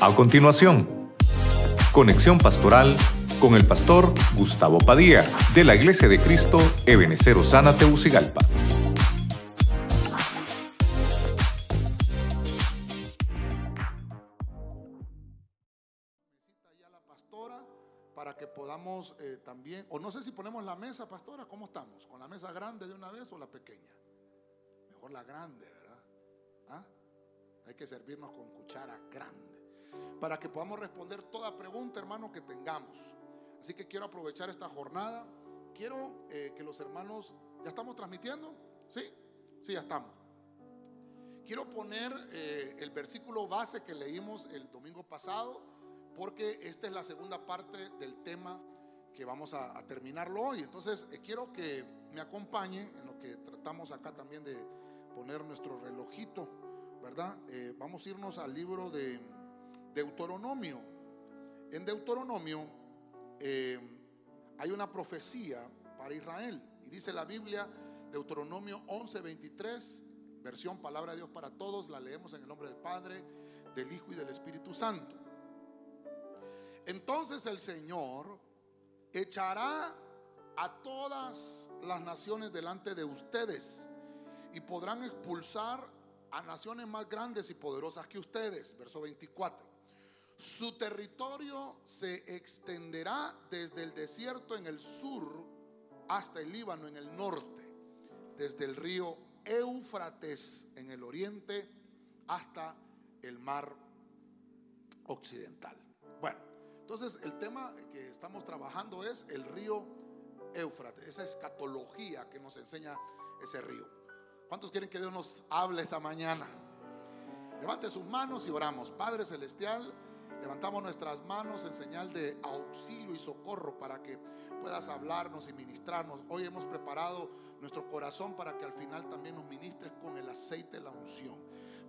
A continuación, conexión pastoral con el pastor Gustavo Padilla de la Iglesia de Cristo Ebenecer Osana Teucigalpa. para que podamos eh, también, o no sé si ponemos la mesa, pastora, ¿cómo estamos? ¿Con la mesa grande de una vez o la pequeña? Mejor la grande, ¿verdad? ¿Ah? Hay que servirnos con cuchara grande para que podamos responder toda pregunta, hermano, que tengamos. Así que quiero aprovechar esta jornada. Quiero eh, que los hermanos, ¿ya estamos transmitiendo? ¿Sí? Sí, ya estamos. Quiero poner eh, el versículo base que leímos el domingo pasado, porque esta es la segunda parte del tema que vamos a, terminarlo hoy. Entonces, eh, quiero que me acompañe en lo que tratamos acá también de poner nuestro relojito, ¿verdad? vamos a irnos al libro de Deuteronomio. En Deuteronomio eh, hay una profecía para Israel. Y dice la Biblia, Deuteronomio 11:23, versión Palabra de Dios para Todos, la leemos en el nombre del Padre, del Hijo y del Espíritu Santo. Entonces el Señor echará a todas las naciones delante de ustedes y podrán expulsar a naciones más grandes y poderosas que ustedes. Verso 24. Su territorio se extenderá desde el desierto en el sur hasta el Líbano en el norte, desde el río Éufrates en el oriente hasta el mar occidental. Bueno, entonces el tema que estamos trabajando es el río Éufrates, esa escatología que nos enseña ese río. ¿Cuántos quieren que Dios nos hable esta mañana? Levante sus manos y oramos. Padre Celestial, Levantamos nuestras manos en señal de auxilio y socorro para que puedas hablarnos y ministrarnos. Hoy hemos preparado nuestro corazón para que al final también nos ministres con el aceite de la unción.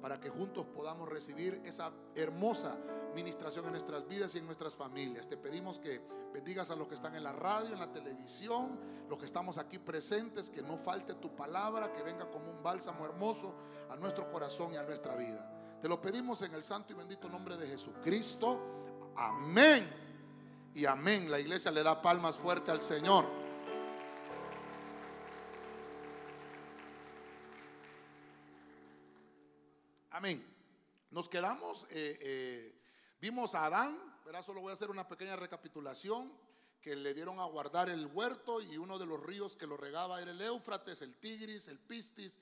Para que juntos podamos recibir esa hermosa ministración en nuestras vidas y en nuestras familias. Te pedimos que bendigas a los que están en la radio, en la televisión, los que estamos aquí presentes, que no falte tu palabra, que venga como un bálsamo hermoso a nuestro corazón y a nuestra vida. Te lo pedimos en el santo y bendito nombre de Jesucristo. Amén. Y amén. La iglesia le da palmas fuerte al Señor. Amén. Nos quedamos, eh, eh, vimos a Adán, pero solo voy a hacer una pequeña recapitulación, que le dieron a guardar el huerto y uno de los ríos que lo regaba era el Éufrates, el Tigris, el Pistis,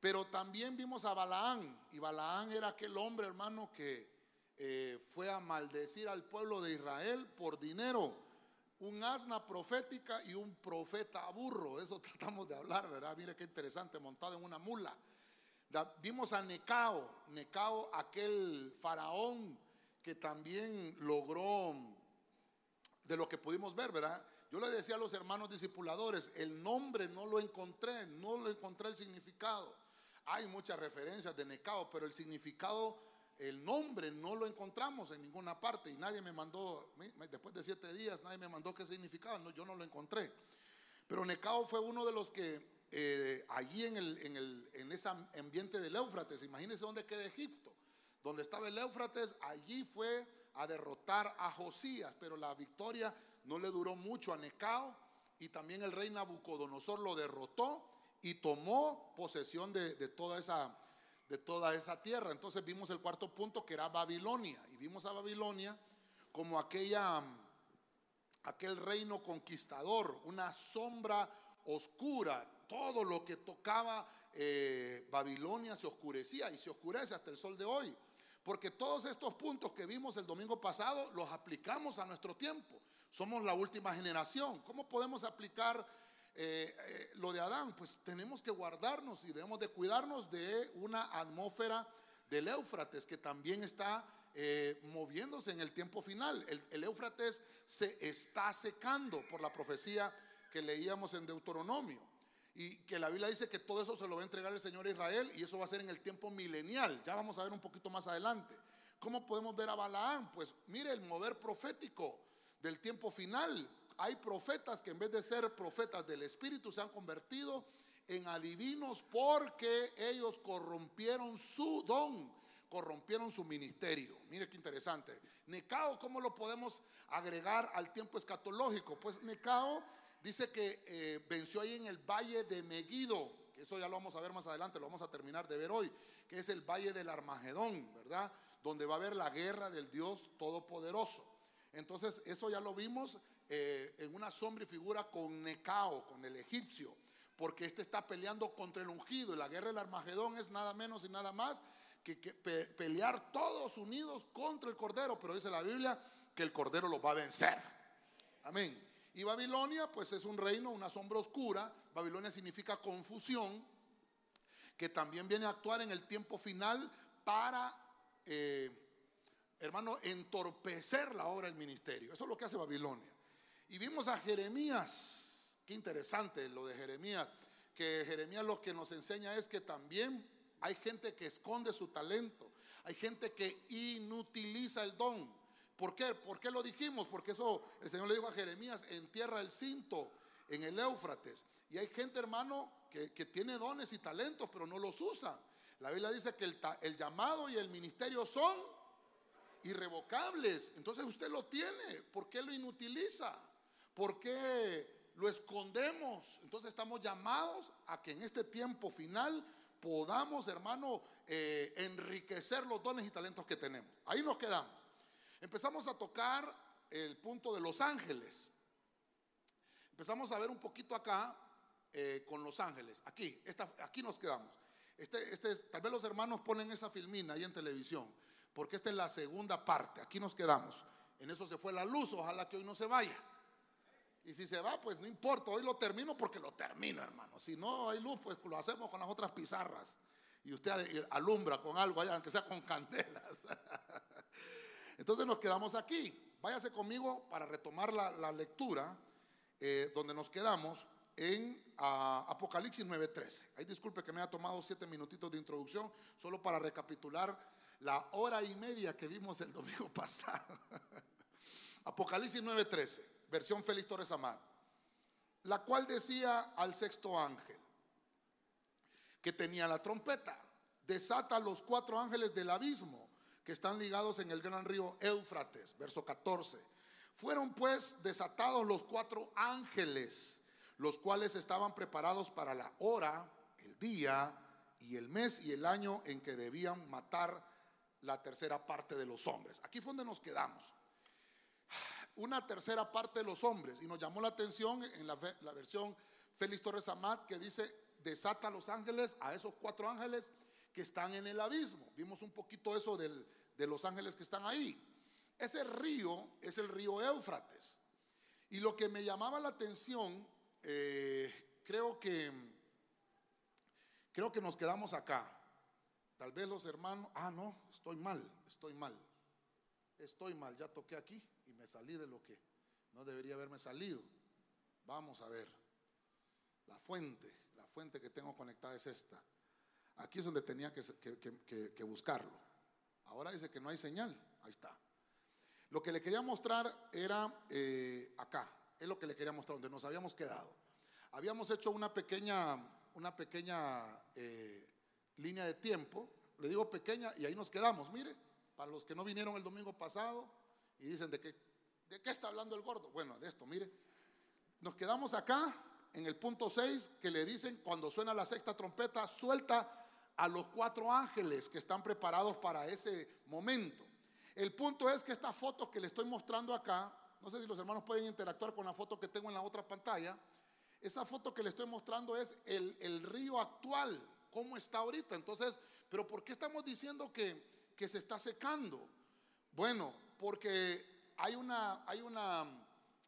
pero también vimos a Balaán, y Balaán era aquel hombre, hermano, que eh, fue a maldecir al pueblo de Israel por dinero. Un asna profética y un profeta burro. Eso tratamos de hablar, ¿verdad? Mire qué interesante, montado en una mula. vimos a Necao, Necao, aquel faraón que también logró, de lo que pudimos ver, ¿verdad? Yo le decía a los hermanos discipuladores, el nombre no lo encontré, no lo encontré el significado. Hay muchas referencias de Necao, pero el significado, el nombre no lo encontramos en ninguna parte y nadie me mandó, después de siete días, nadie me mandó qué significaba, no, yo no lo encontré. Pero Necao fue uno de los que eh, allí en, el, en, el, en ese ambiente del Éufrates, imagínense dónde queda Egipto, donde estaba el Éufrates, allí fue a derrotar a Josías, pero la victoria no le duró mucho a Necao y también el rey Nabucodonosor lo derrotó y tomó posesión de, toda esa, de toda esa tierra. Entonces vimos el cuarto punto que era Babilonia y vimos a Babilonia como aquella, aquel reino conquistador, una sombra oscura. Todo lo que tocaba eh, Babilonia se oscurecía y se oscurece hasta el sol de hoy. Porque todos estos puntos que vimos el domingo pasado los aplicamos a nuestro tiempo. Somos la última generación. ¿Cómo podemos aplicar eh, eh, lo de Adán, pues tenemos que guardarnos y debemos de cuidarnos de una atmósfera del Éufrates que también está eh, moviéndose en el tiempo final. El, Éufrates se está secando por la profecía que leíamos en Deuteronomio. Y que la Biblia dice que todo eso se lo va a entregar el Señor a Israel y eso va a ser en el tiempo milenial. Ya vamos a ver un poquito más adelante. ¿Cómo podemos ver a Balaán? Pues mire el mover profético del tiempo final hay profetas que en vez de ser profetas del Espíritu se han convertido en adivinos porque ellos corrompieron su don corrompieron su ministerio. Mire qué interesante. Necao, ¿cómo lo podemos agregar al tiempo escatológico? Pues Necao dice que eh, venció ahí en el valle de Megido, que eso ya lo vamos a ver más adelante, lo vamos a terminar de ver hoy, que es el valle del Armagedón, ¿verdad? Donde va a haber la guerra del Dios Todopoderoso. Entonces, eso ya lo vimos eh, en una sombra y figura con Necao, con el egipcio, porque este está peleando contra el ungido y la guerra del Armagedón es nada menos y nada más que, pelear todos unidos contra el Cordero, pero dice la Biblia que el Cordero los va a vencer. Amén. Y Babilonia, pues es un reino, una sombra oscura. Babilonia significa confusión, que también viene a actuar en el tiempo final para, eh, hermano, entorpecer la obra del ministerio. Eso es lo que hace Babilonia. Y vimos a Jeremías, qué interesante lo de Jeremías, que Jeremías lo que nos enseña es que también hay gente que esconde su talento. Hay gente que inutiliza el don. ¿Por qué? ¿Por qué lo dijimos? Porque eso el Señor le dijo a Jeremías, entierra el cinto en el Éufrates. Y hay gente, hermano, que, tiene dones y talentos, pero no los usa. La Biblia dice que el, el llamado y el ministerio son irrevocables. Entonces usted lo tiene. ¿Por qué lo inutiliza? ¿Por qué lo escondemos? Entonces estamos llamados a que en este tiempo final podamos, hermano, eh, enriquecer los dones y talentos que tenemos. Ahí nos quedamos. Empezamos a tocar el punto de los ángeles. Empezamos a ver un poquito acá eh, con los ángeles. Aquí, aquí nos quedamos. Este, este tal vez los hermanos ponen esa filmina ahí en televisión, porque esta es la segunda parte. Aquí nos quedamos. En eso se fue la luz, ojalá que hoy no se vaya. Y si se va, pues no importa, hoy lo termino porque lo termino, hermano. Si no hay luz, pues lo hacemos con las otras pizarras. Y usted alumbra con algo allá, aunque sea con candelas. Entonces nos quedamos aquí. Váyase conmigo para retomar la, lectura eh, donde nos quedamos en ah, Apocalipsis 9:13. Ahí disculpe que me haya tomado siete minutitos de introducción, solo para recapitular la hora y media que vimos el domingo pasado. Apocalipsis 9:13 versión Félix Torres Amad, la cual decía al sexto ángel, que tenía la trompeta, desata los cuatro ángeles del abismo que están ligados en el gran río Éufrates, verso 14. Fueron pues desatados los cuatro ángeles, los cuales estaban preparados para la hora, el día y el mes y el año en que debían matar la tercera parte de los hombres. Aquí fue donde nos quedamos una tercera parte de los hombres. Y nos llamó la atención en la, versión Félix Torres Amat que dice, desata a los ángeles, a esos cuatro ángeles que están en el abismo. Vimos un poquito eso de los ángeles que están ahí. Ese río es el río Éufrates. Y lo que me llamaba la atención, eh, creo que creo que nos quedamos acá. Tal vez los hermanos, ah, no, estoy mal, estoy mal. Estoy mal, ya toqué aquí salí de lo que no debería haberme salido. Vamos a ver. La fuente, la fuente que tengo conectada es esta. Aquí es donde tenía que, buscarlo. Ahora dice que no hay señal. Ahí está. Lo que le quería mostrar era eh, acá. Es lo que le quería mostrar, donde nos habíamos quedado. Habíamos hecho una pequeña, una pequeña eh, línea de tiempo. Le digo pequeña y ahí nos quedamos. Mire, para los que no vinieron el domingo pasado, y dicen, ¿de qué, ¿de qué está hablando el gordo? Bueno, de esto, mire. Nos quedamos acá en el punto 6 que le dicen cuando suena la sexta trompeta, suelta a los cuatro ángeles que están preparados para ese momento. El punto es que esta foto que le estoy mostrando acá, no sé si los hermanos pueden interactuar con la foto que tengo en la otra pantalla, esa foto que le estoy mostrando es el, el río actual, cómo está ahorita. Entonces, pero ¿por qué estamos diciendo que, que se está secando? Bueno, porque hay una, hay una,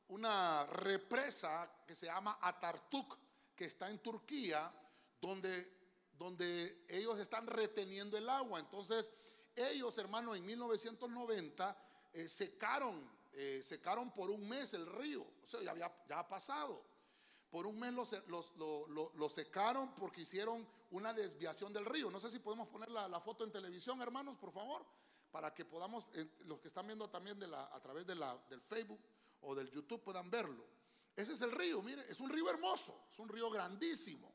una represa que se llama Atartuk, que está en Turquía, donde, donde ellos están reteniendo el agua. Entonces, ellos, hermano, en 1990 eh, secaron, eh, secaron por un mes el río. O sea, ya, había, ya ha pasado. Por un mes lo, secaron porque hicieron una desviación del río. No sé si podemos poner la, la foto en televisión, hermanos, por favor para que podamos, eh, los que están viendo también a través de la, del Facebook o del YouTube puedan verlo. Ese es el río, mire, es un río hermoso, es un río grandísimo.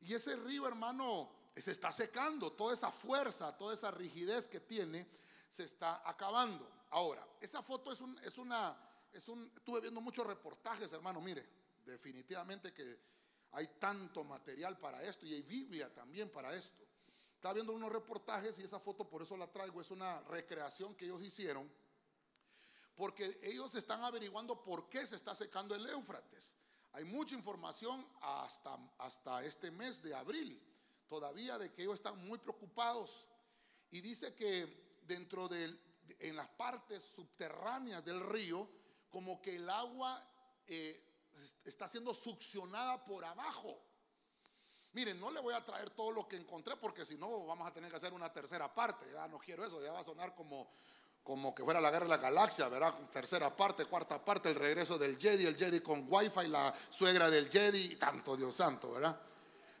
Y ese río, hermano, se está secando, toda esa fuerza, toda esa rigidez que tiene, se está acabando. Ahora, esa foto es, un, es una, es un, estuve viendo muchos reportajes, hermano, mire, definitivamente que hay tanto material para esto y hay Biblia también para esto. Estaba viendo unos reportajes y esa foto por eso la traigo, es una recreación que ellos hicieron, porque ellos están averiguando por qué se está secando el Éufrates. Hay mucha información hasta, hasta este mes de abril, todavía de que ellos están muy preocupados. Y dice que dentro de, en las partes subterráneas del río, como que el agua eh, está siendo succionada por abajo. Miren, no le voy a traer todo lo que encontré porque si no vamos a tener que hacer una tercera parte. Ya no quiero eso, ya va a sonar como, como que fuera la guerra de la galaxia, ¿verdad? Tercera parte, cuarta parte, el regreso del Jedi, el Jedi con Wi-Fi, la suegra del Jedi y tanto, Dios santo, ¿verdad?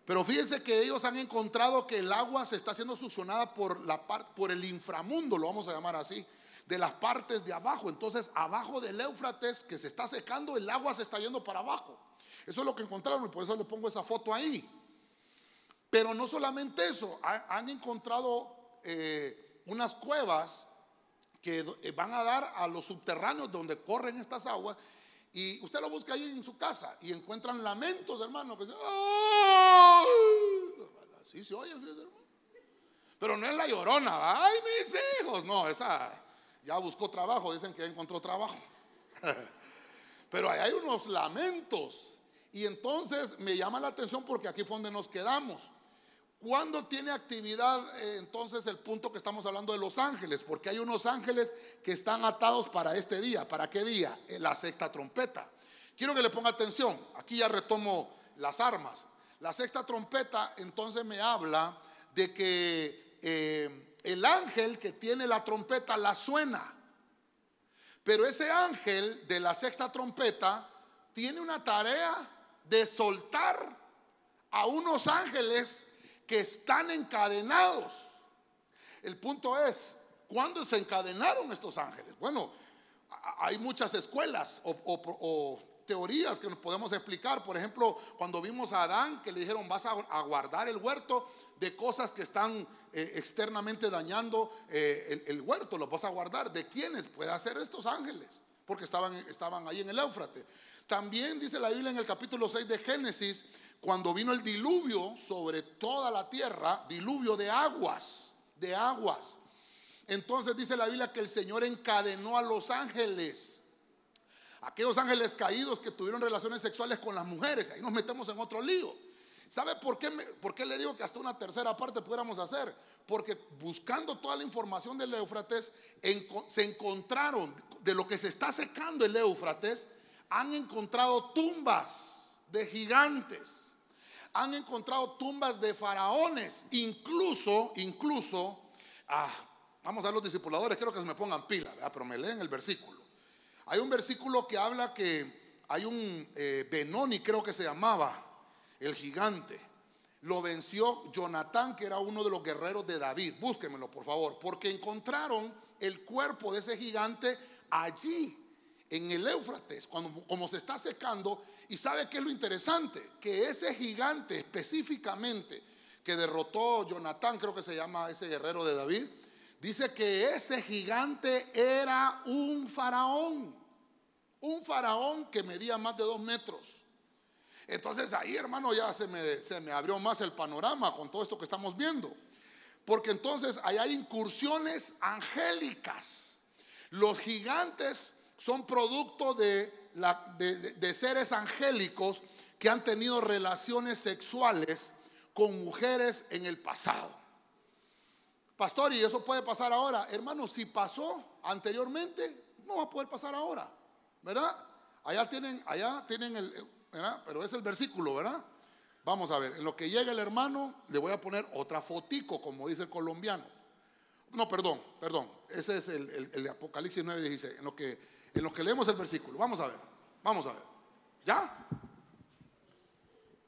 Pero fíjense que ellos han encontrado que el agua se está siendo succionada por, la por el inframundo, lo vamos a llamar así de las partes de abajo. Entonces, abajo del Éufrates que se está secando, el agua se está yendo para abajo. Eso es lo que encontraron y por eso le pongo esa foto ahí. Pero no solamente eso, han encontrado eh, unas cuevas que eh, van a dar a los subterráneos donde corren estas aguas. Y usted lo busca ahí en su casa y encuentran lamentos, hermano. Que Así se oye, hermano. Pero no es la llorona, ay mis hijos, no, esa ya buscó trabajo, dicen que encontró trabajo. Pero ahí hay unos lamentos. Y entonces me llama la atención porque aquí fue donde nos quedamos. ¿Cuándo tiene actividad eh, entonces el punto que estamos hablando de los ángeles? Porque hay unos ángeles que están atados para este día. ¿Para qué día? Eh, la sexta trompeta. Quiero que le ponga atención. Aquí ya retomo las armas. La sexta trompeta entonces me habla de que eh, el ángel que tiene la trompeta la suena. Pero ese ángel de la sexta trompeta tiene una tarea de soltar a unos ángeles que están encadenados. El punto es, ¿cuándo se encadenaron estos ángeles? Bueno, hay muchas escuelas o, teorías que nos podemos explicar. Por ejemplo, cuando vimos a Adán que le dijeron vas a guardar el huerto, de cosas que están eh, externamente dañando eh, el, huerto, lo vas a guardar. ¿De quiénes? Puede hacer estos ángeles, porque estaban, estaban ahí en el Éufrate. También dice la Biblia en el capítulo 6 de Génesis, cuando vino el diluvio sobre toda la tierra, diluvio de aguas, de aguas. Entonces dice la Biblia que el Señor encadenó a los ángeles, aquellos ángeles caídos que tuvieron relaciones sexuales con las mujeres. Ahí nos metemos en otro lío. ¿Sabe por qué, por qué le digo que hasta una tercera parte pudiéramos hacer? Porque buscando toda la información del Éufrates, se encontraron de lo que se está secando el Éufrates, han encontrado tumbas de gigantes, han encontrado tumbas de faraones, incluso, incluso, ah, vamos a los discipuladores, quiero que se me pongan pila, pero me leen el versículo. Hay un versículo que habla que hay un eh, Benoni, creo que se llamaba, el gigante. Lo venció Jonatán, que era uno de los guerreros de David. Búsquenmelo, por favor, porque encontraron el cuerpo de ese gigante allí, en el Éufrates, cuando, como se está secando. Y sabe qué es lo interesante? Que ese gigante específicamente que derrotó Jonatán, creo que se llama ese guerrero de David, dice que ese gigante era un faraón, un faraón que medía más de dos metros. Entonces ahí, hermano, ya se me, se me abrió más el panorama con todo esto que estamos viendo. Porque entonces ahí hay incursiones angélicas. Los gigantes son producto de, de, seres angélicos que han tenido relaciones sexuales con mujeres en el pasado. Pastor, ¿y eso puede pasar ahora? Hermano, si pasó anteriormente, no va a poder pasar ahora. ¿Verdad? Allá tienen, allá tienen el, pero es el versículo, ¿verdad? Vamos a ver, en lo que llega el hermano, le voy a poner otra fotico, como dice el colombiano. No, perdón, perdón. Ese es el, el, Apocalipsis 9, dice, en lo, que, en lo que leemos el versículo. Vamos a ver, vamos a ver. ¿Ya?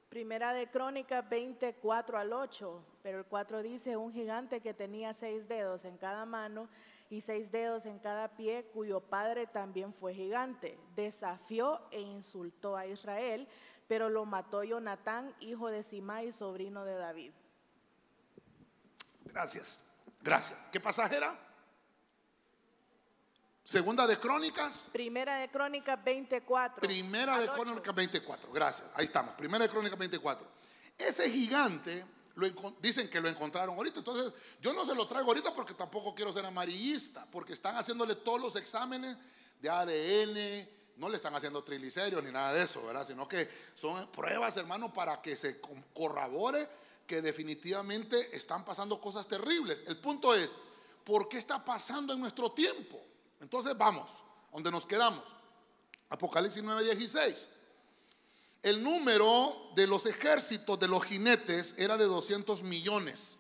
Primera de Crónicas 24 al 8, pero el 4 dice, un gigante que tenía seis dedos en cada mano y seis dedos en cada pie, cuyo padre también fue gigante. Desafió e insultó a Israel, pero lo mató Jonatán, hijo de Simai, sobrino de David. Gracias, gracias. ¿Qué pasaje era? Segunda de Crónicas. Primera de Crónicas 24. Primera de. Crónicas 24. Gracias. Ahí estamos. Primera de Crónicas 24. Ese gigante lo dicen que lo encontraron ahorita. Entonces, yo no se lo traigo ahorita porque tampoco quiero ser amarillista, porque están haciéndole todos los exámenes de ADN, no le están haciendo triglicéridos ni nada de eso, ¿verdad? Sino que son pruebas, hermano, para que se co- corrobore que definitivamente están pasando cosas terribles. El punto es, ¿por qué está pasando en nuestro tiempo? Entonces, vamos, donde nos quedamos. Apocalipsis 9:16. El número de los ejércitos de los jinetes era de 200 millones.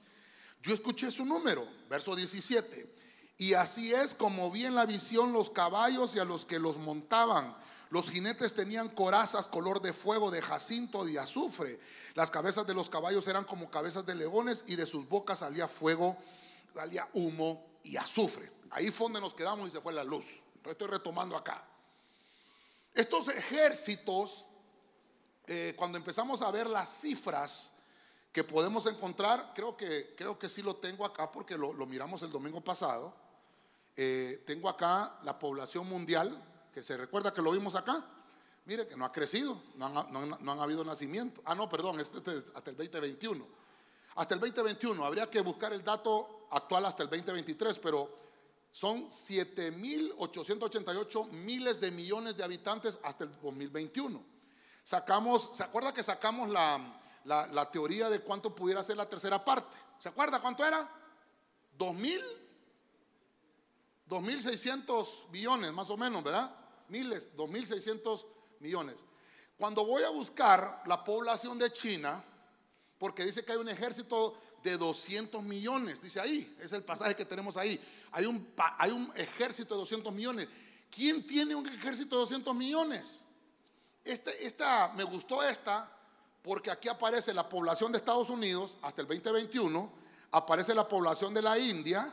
Yo escuché su número, verso 17. Y así es como vi en la visión los caballos y a los que los montaban. Los jinetes tenían corazas color de fuego, de jacinto, de azufre. Las cabezas de los caballos eran como cabezas de leones y de sus bocas salía fuego, salía humo y azufre. Ahí fue donde nos quedamos y se fue la luz. Estoy retomando acá. Estos ejércitos eh, cuando empezamos a ver las cifras que podemos encontrar, creo que, creo que sí lo tengo acá porque lo, miramos el domingo pasado. Eh, tengo acá la población mundial, que se recuerda que lo vimos acá. Mire que no ha crecido, no han, no han- no han habido nacimiento. Ah, no, perdón, este, este es hasta el 2021. Hasta el 2021, habría que buscar el dato actual hasta el 2023, pero son 7.888 miles de millones de habitantes hasta el 2021. Sacamos, ¿se acuerda que sacamos la, la- teoría de cuánto pudiera ser la tercera parte? ¿Se acuerda cuánto era? ¿2.000? 2.600 millones, más o menos, ¿verdad? Miles, 2.600 millones. Cuando voy a buscar la población de China, porque dice que hay un ejército de 200 millones, dice ahí, es el pasaje que tenemos ahí. Hay un, hay un ejército de 200 millones. ¿Quién tiene un ejército de 200 millones? Este, esta, me gustó esta porque aquí aparece la población de Estados Unidos hasta el 2021, aparece la población de la India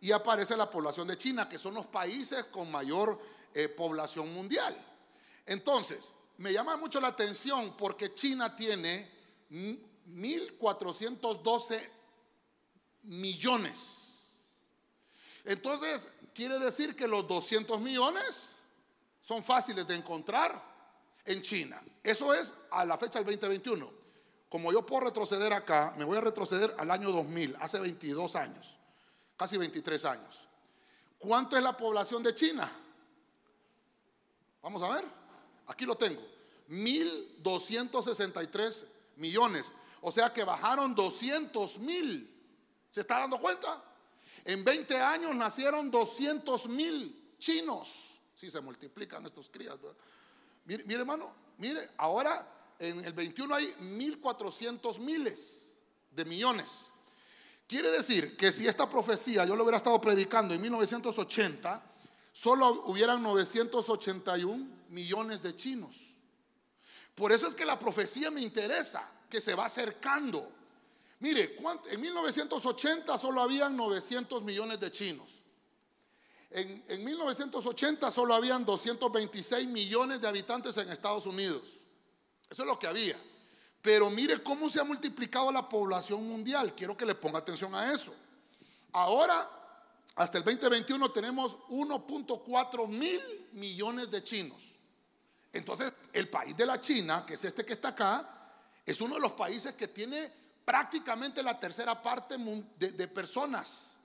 y aparece la población de China, que son los países con mayor eh, población mundial. Entonces, me llama mucho la atención porque China tiene 1.412 millones. Entonces, quiere decir que los 200 millones son fáciles de encontrar en China. Eso es a la fecha del 2021. Como yo puedo retroceder acá, me voy a retroceder al año 2000, hace 22 años, casi 23 años. ¿Cuánto es la población de China? Vamos a ver, aquí lo tengo. 1.263 millones. O sea que bajaron 200 mil. ¿Se está dando cuenta? En 20 años nacieron 200 mil chinos. Si se multiplican estos crías. Mire, mire, hermano, mire, ahora en el 21 hay 1.400 miles de millones. Quiere decir que si esta profecía yo lo hubiera estado predicando en 1980, solo hubieran 981 millones de chinos. Por eso es que la profecía me interesa, que se va acercando. Mire, en 1980 solo habían 900 millones de chinos. En, en 1980 solo habían 226 millones de habitantes en Estados Unidos. Eso es lo que había. Pero mire cómo se ha multiplicado la población mundial. Quiero que le ponga atención a eso. Ahora, hasta el 2021 tenemos 1.4 mil millones de chinos. Entonces, el país de la China, que es este que está acá, es uno de los países que tiene prácticamente la tercera parte de, personas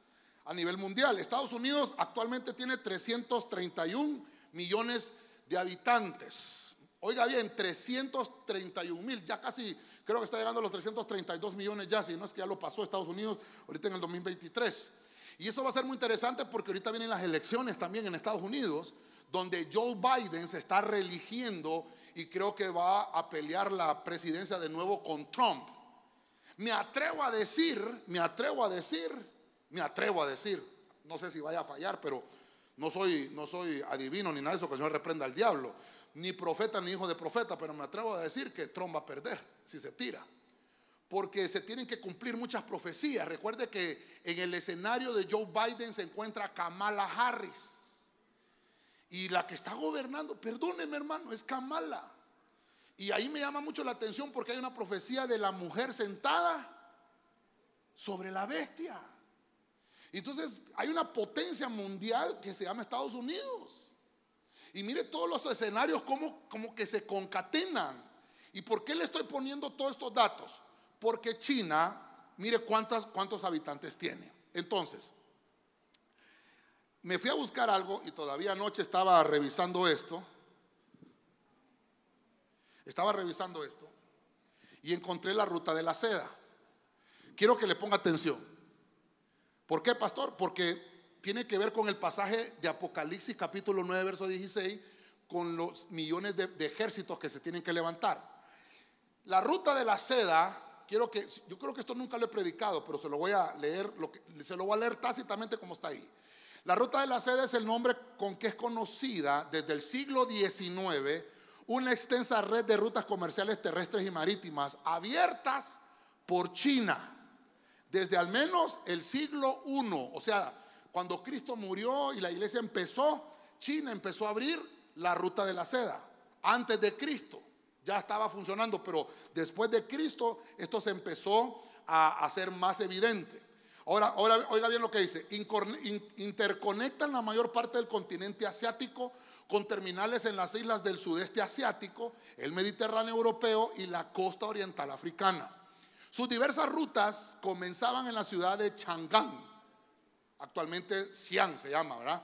a nivel mundial. Estados Unidos actualmente tiene 331 millones de habitantes. Oiga bien, 331 mil, ya casi creo que está llegando a los 332 millones ya, si no es que ya lo pasó Estados Unidos ahorita en el 2023. Y eso va a ser muy interesante porque ahorita vienen las elecciones también en Estados Unidos, donde Joe Biden se está reeligiendo y creo que va a pelear la presidencia de nuevo con Trump. Me atrevo a decir, me atrevo a decir, me atrevo a decir, no sé si vaya a fallar, pero no soy, no soy adivino ni nada de eso, que el Señor reprenda al diablo, ni profeta ni hijo de profeta, pero me atrevo a decir que Trump va a perder si se tira. Porque se tienen que cumplir muchas profecías. Recuerde que en el escenario de Joe Biden se encuentra Kamala Harris. Y la que está gobernando, perdóneme hermano, es Kamala. Y ahí me llama mucho la atención porque hay una profecía de la mujer sentada sobre la bestia. Entonces hay una potencia mundial que se llama Estados Unidos. Y mire todos los escenarios como, como que se concatenan. ¿Y por qué le estoy poniendo todos estos datos? Porque China, mire cuántas, cuántos habitantes tiene. Entonces, me fui a buscar algo y todavía anoche estaba revisando esto. Estaba revisando esto y encontré la ruta de la seda. Quiero que le ponga atención. ¿Por qué, pastor? Porque tiene que ver con el pasaje de Apocalipsis capítulo 9, verso 16, con los millones de, ejércitos que se tienen que levantar. La ruta de la seda, quiero que, yo creo que esto nunca lo he predicado, pero se lo voy a leer, lo que, se lo voy a leer tácitamente como está ahí. La ruta de la seda es el nombre con que es conocida desde el siglo XIX una extensa red de rutas comerciales terrestres y marítimas abiertas por China desde al menos el siglo I. O sea, cuando Cristo murió y la iglesia empezó, China empezó a abrir la ruta de la seda. Antes de Cristo ya estaba funcionando, pero después de Cristo esto se empezó a hacer más evidente. Ahora, oiga bien lo que dice, interconectan la mayor parte del continente asiático con terminales en las islas del sudeste asiático, el Mediterráneo europeo y la costa oriental africana. Sus diversas rutas comenzaban en la ciudad de Chang'an, actualmente Xi'an se llama, ¿verdad?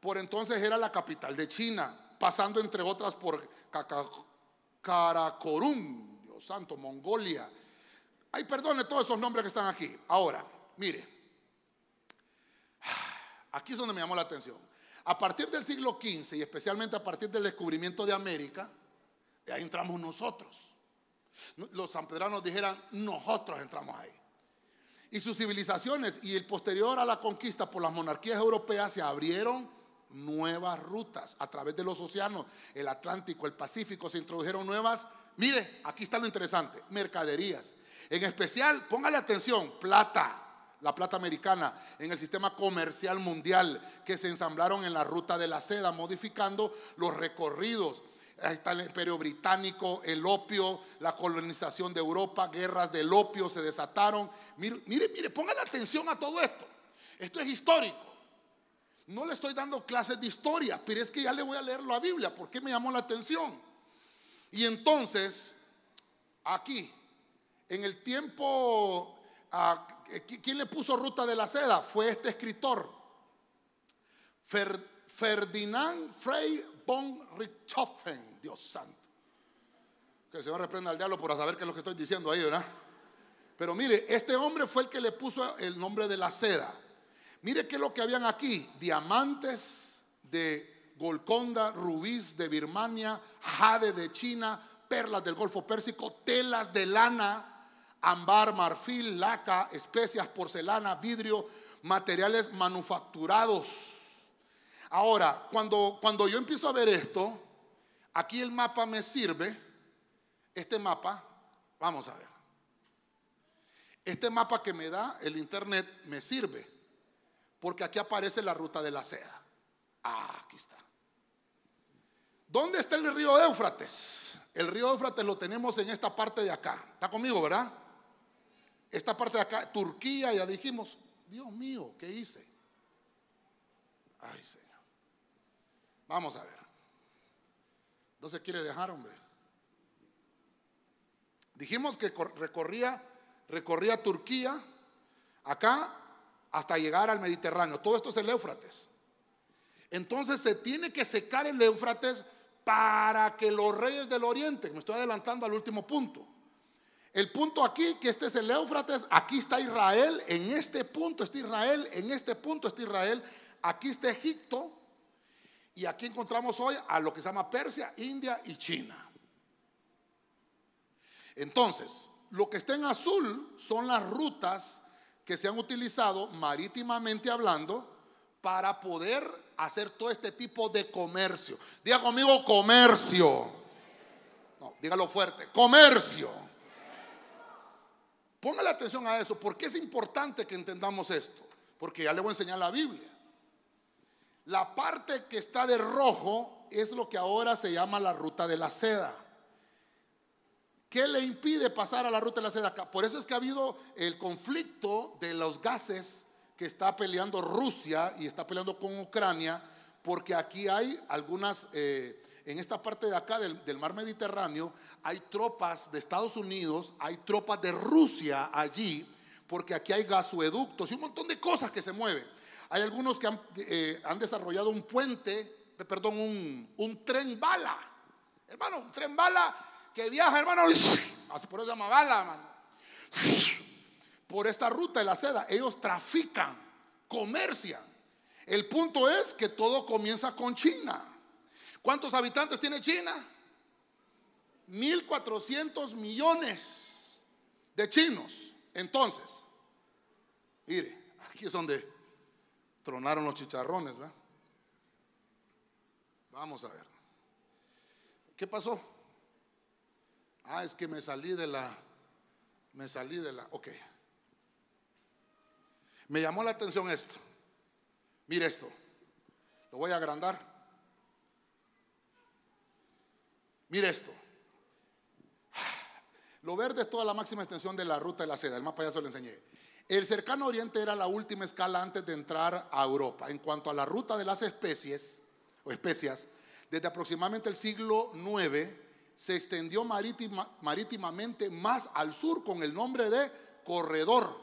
Por entonces era la capital de China, pasando entre otras por Karakorum, Dios santo, Mongolia. Ay, perdone todos esos nombres que están aquí. Ahora, mire, aquí es donde me llamó la atención. A partir del siglo XV y especialmente a partir del descubrimiento de América, de ahí entramos nosotros. Los sanpedranos dijeran, nosotros entramos ahí. Y sus civilizaciones y el posterior a la conquista por las monarquías europeas se abrieron nuevas rutas a través de los océanos, el Atlántico, el Pacífico, se introdujeron nuevas, mire, aquí está lo interesante, mercaderías. En especial, póngale atención, plata, la plata americana, en el sistema comercial mundial que se ensamblaron en la ruta de la seda, modificando los recorridos. Ahí está el imperio británico, el opio, la colonización de Europa, guerras del opio se desataron. Mire, mire, mire, pongan atención a todo esto. Esto es histórico. No le estoy dando clases de historia, pero es que ya le voy a leer la Biblia, porque me llamó la atención. Y entonces, aquí, en el tiempo ah, ¿Quién le puso ruta de la seda? Fue este escritor, Ferdinand Frey von Richthofen, Dios santo. Que el Señor reprenda al diablo por saber qué es lo que estoy diciendo ahí, ¿verdad? Pero mire, este hombre fue el que le puso el nombre de la seda. Mire qué es lo que habían aquí: diamantes de Golconda, rubíes de Birmania, jade de China, perlas del Golfo Pérsico, telas de lana ámbar, marfil, laca, especias, porcelana, vidrio, materiales manufacturados. Ahora, cuando, cuando yo empiezo a ver esto, aquí el mapa me sirve, este mapa, vamos a ver, este mapa que me da el internet me sirve, porque aquí aparece la ruta de la seda. Ah, aquí está. ¿Dónde está el río Éufrates? El río Éufrates lo tenemos en esta parte de acá. ¿Está conmigo, verdad? Esta parte de acá, Turquía, ya dijimos, Dios mío, ¿qué hice? Ay, Señor. Vamos a ver. No se quiere dejar, hombre. Dijimos que recorría, recorría Turquía, acá, hasta llegar al Mediterráneo. Todo esto es el Éufrates. Entonces se tiene que secar el Éufrates para que los reyes del oriente, me estoy adelantando al último punto, el punto aquí, que este es el Éufrates, aquí está Israel, en este punto está Israel, en este punto está Israel, aquí está Egipto, y aquí encontramos hoy a lo que se llama Persia, India y China. Entonces, lo que está en azul son las rutas que se han utilizado marítimamente hablando para poder hacer todo este tipo de comercio. Diga conmigo comercio. No, dígalo fuerte, comercio. Póngale atención a eso, porque es importante que entendamos esto, porque ya le voy a enseñar la Biblia. La parte que está de rojo es lo que ahora se llama la ruta de la seda. ¿Qué le impide pasar a la ruta de la seda? Por eso es que ha habido el conflicto de los gases que está peleando Rusia y está peleando con Ucrania, porque aquí hay algunas, eh, en esta parte de acá del, mar Mediterráneo, hay tropas de Estados Unidos, hay tropas de Rusia allí, porque aquí hay gasoductos y un montón de cosas que se mueven. Hay algunos que han, eh, desarrollado un puente, perdón, un, un tren bala. Hermano, un tren bala que viaja, hermano, así por eso se llama bala, hermano. Por esta ruta de la seda, ellos trafican, comercian. El punto es que todo comienza con China. ¿Cuántos habitantes tiene China? 1.400 millones de chinos. Entonces, mire, aquí es donde tronaron los chicharrones. Vamos a ver. ¿Qué pasó? Ah, es que me salí de la, me salí de la, ok. Me llamó la atención esto. Mire esto. Lo voy a agrandar. Mire esto. Lo verde es toda la máxima extensión de la ruta de la seda. El mapa ya se lo enseñé. El cercano oriente era la última escala antes de entrar a Europa. En cuanto a la ruta de las especies o especias, desde aproximadamente el siglo IX se extendió marítima, marítimamente más al sur con el nombre de corredor,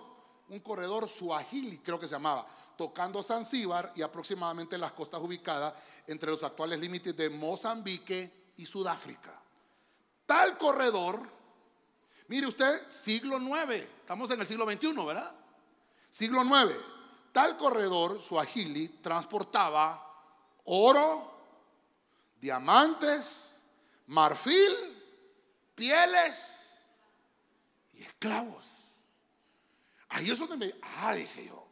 un corredor suajili creo que se llamaba, tocando Zanzíbar y aproximadamente las costas ubicadas entre los actuales límites de Mozambique y Sudáfrica. Tal corredor, mire usted, siglo IX, estamos en el siglo XXI, ¿verdad? Siglo IX, tal corredor suajili transportaba oro, diamantes, marfil, pieles y esclavos. Ahí es donde me, ah, dije yo,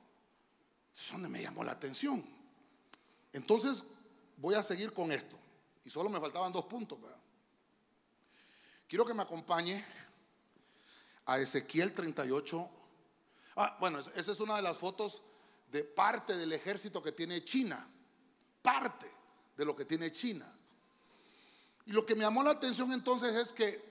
es donde me llamó la atención. Entonces voy a seguir con esto. Y solo me faltaban dos puntos. ¿verdad? Quiero que me acompañe a Ezequiel 38. Ah, bueno, esa es una de las fotos de parte del ejército que tiene China. Parte de lo que tiene China. Y lo que me llamó la atención entonces es que,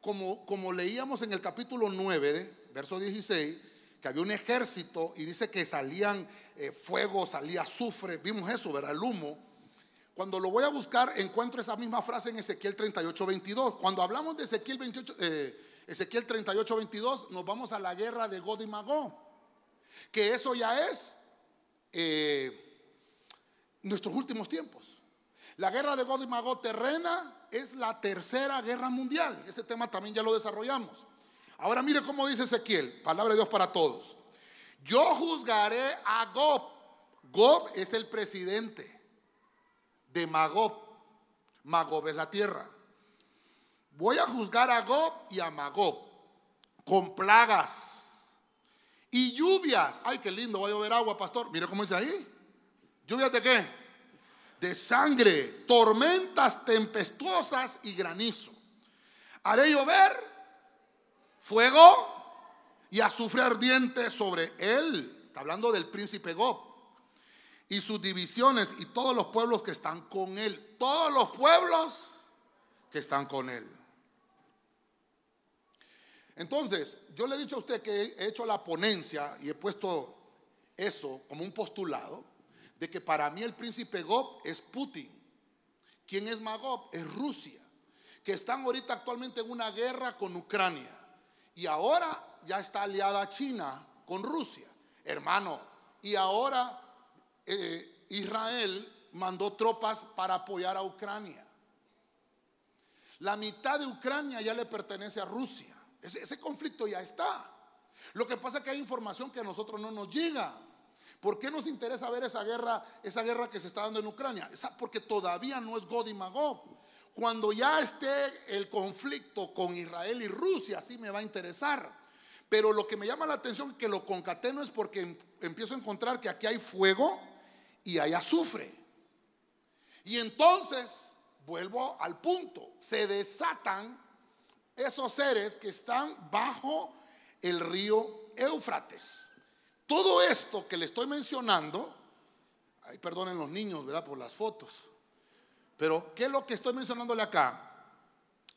como, como leíamos en el capítulo 9, verso 16, que había un ejército y dice que salían eh, fuego, salía azufre, vimos eso, ¿verdad? El humo. Cuando lo voy a buscar, encuentro esa misma frase en Ezequiel 38, 22. Cuando hablamos de Ezequiel, 28, eh, Ezequiel 38, 22, nos vamos a la guerra de God y Magó. Que eso ya es eh, nuestros últimos tiempos. La guerra de God y Magog terrena es la tercera guerra mundial. Ese tema también ya lo desarrollamos. Ahora mire cómo dice Ezequiel, palabra de Dios para todos. Yo juzgaré a Gob. Gob es el presidente de Magob. Magob es la tierra. Voy a juzgar a Gob y a Magob con plagas y lluvias. Ay, qué lindo, voy a llover agua, pastor. Mire cómo dice ahí. ¿Lluvias de qué? de sangre, tormentas tempestuosas y granizo. Haré llover fuego y azufre ardiente sobre él. Está hablando del príncipe Gob y sus divisiones y todos los pueblos que están con él. Todos los pueblos que están con él. Entonces, yo le he dicho a usted que he hecho la ponencia y he puesto eso como un postulado de que para mí el príncipe Gob es Putin. ¿Quién es Magob? Es Rusia, que están ahorita actualmente en una guerra con Ucrania y ahora ya está aliada China con Rusia, hermano. Y ahora eh, Israel mandó tropas para apoyar a Ucrania. La mitad de Ucrania ya le pertenece a Rusia. Ese, conflicto ya está. Lo que pasa es que hay información que a nosotros no nos llega. ¿Por qué nos interesa ver esa guerra, esa guerra que se está dando en Ucrania? Porque todavía no es God y Magog. Cuando ya esté el conflicto con Israel y Rusia, sí me va a interesar. Pero lo que me llama la atención que lo concateno es porque em, empiezo a encontrar que aquí hay fuego y hay azufre. Y entonces, vuelvo al punto, se desatan esos seres que están bajo el río Éufrates. Todo esto que le estoy mencionando, ay, perdonen los niños, ¿verdad? Por las fotos. Pero, ¿qué es lo que estoy mencionándole acá?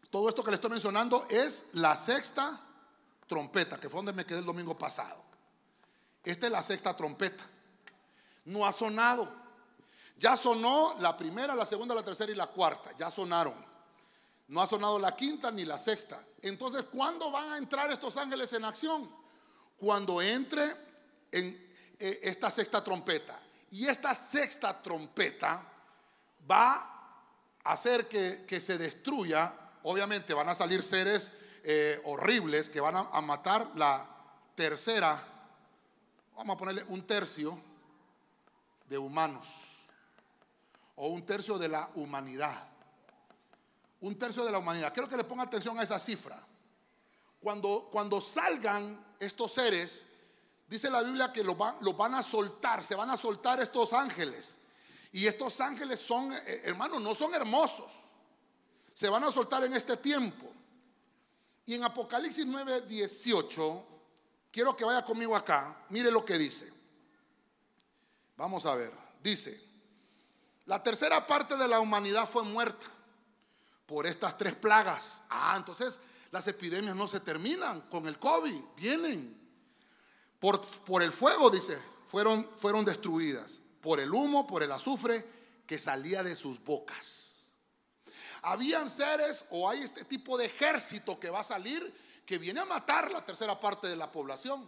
Todo esto que le estoy mencionando es la sexta trompeta, que fue donde me quedé el domingo pasado. Esta es la sexta trompeta. No ha sonado. Ya sonó la primera, la segunda, la tercera y la cuarta. Ya sonaron. No ha sonado la quinta ni la sexta. Entonces, ¿cuándo van a entrar estos ángeles en acción? Cuando entre en eh, esta sexta trompeta. Y esta sexta trompeta va a hacer que, se destruya. Obviamente van a salir seres eh, horribles que van a matar la tercera, vamos a ponerle un tercio de humanos o un tercio de la humanidad. Un tercio de la humanidad. Quiero que le ponga atención a esa cifra. Cuando, cuando salgan estos seres, dice la Biblia que los, van a soltar, se van a soltar estos ángeles. Y estos ángeles son, eh, hermanos, no son hermosos. Se van a soltar en este tiempo. Y en Apocalipsis 9, 18, quiero que vaya conmigo acá, mire lo que dice. Vamos a ver, dice, la tercera parte de la humanidad fue muerta por estas tres plagas. Ah, entonces las epidemias no se terminan con el COVID, vienen. Por, por el fuego, dice, fueron, fueron destruidas. Por el humo, por el azufre que salía de sus bocas. Habían seres o hay este tipo de ejército que va a salir que viene a matar la tercera parte de la población.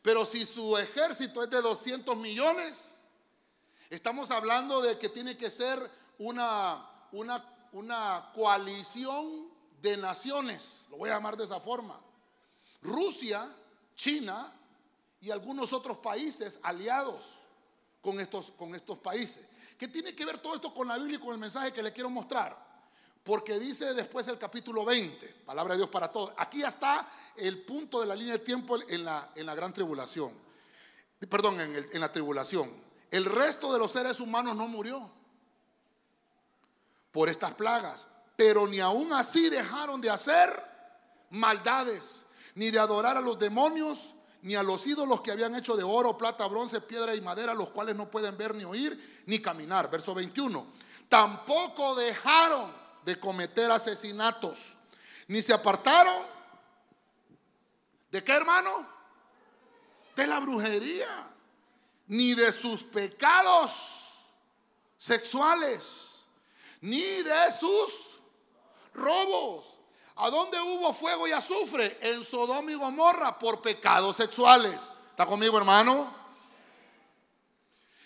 Pero si su ejército es de 200 millones, Estamos hablando de que tiene que ser una, una, una coalición de naciones, lo voy a llamar de esa forma. Rusia, China y algunos otros países aliados con estos, con estos países. ¿Qué tiene que ver todo esto con la Biblia y con el mensaje que le quiero mostrar? Porque dice después el capítulo 20, palabra de Dios para todos. Aquí está el punto de la línea de tiempo en la, en la gran tribulación. Perdón, en la tribulación. El resto de los seres humanos no murió por estas plagas, pero ni aún así dejaron de hacer maldades, ni de adorar a los demonios, ni a los ídolos que habían hecho de oro, plata, bronce, piedra y madera, los cuales no pueden ver ni oír ni caminar. Verso 21. Tampoco dejaron de cometer asesinatos, ni se apartaron. ¿De qué hermano? De la brujería ni de sus pecados sexuales, ni de sus robos. ¿A dónde hubo fuego y azufre? En Sodoma y Gomorra por pecados sexuales. ¿Está conmigo, hermano?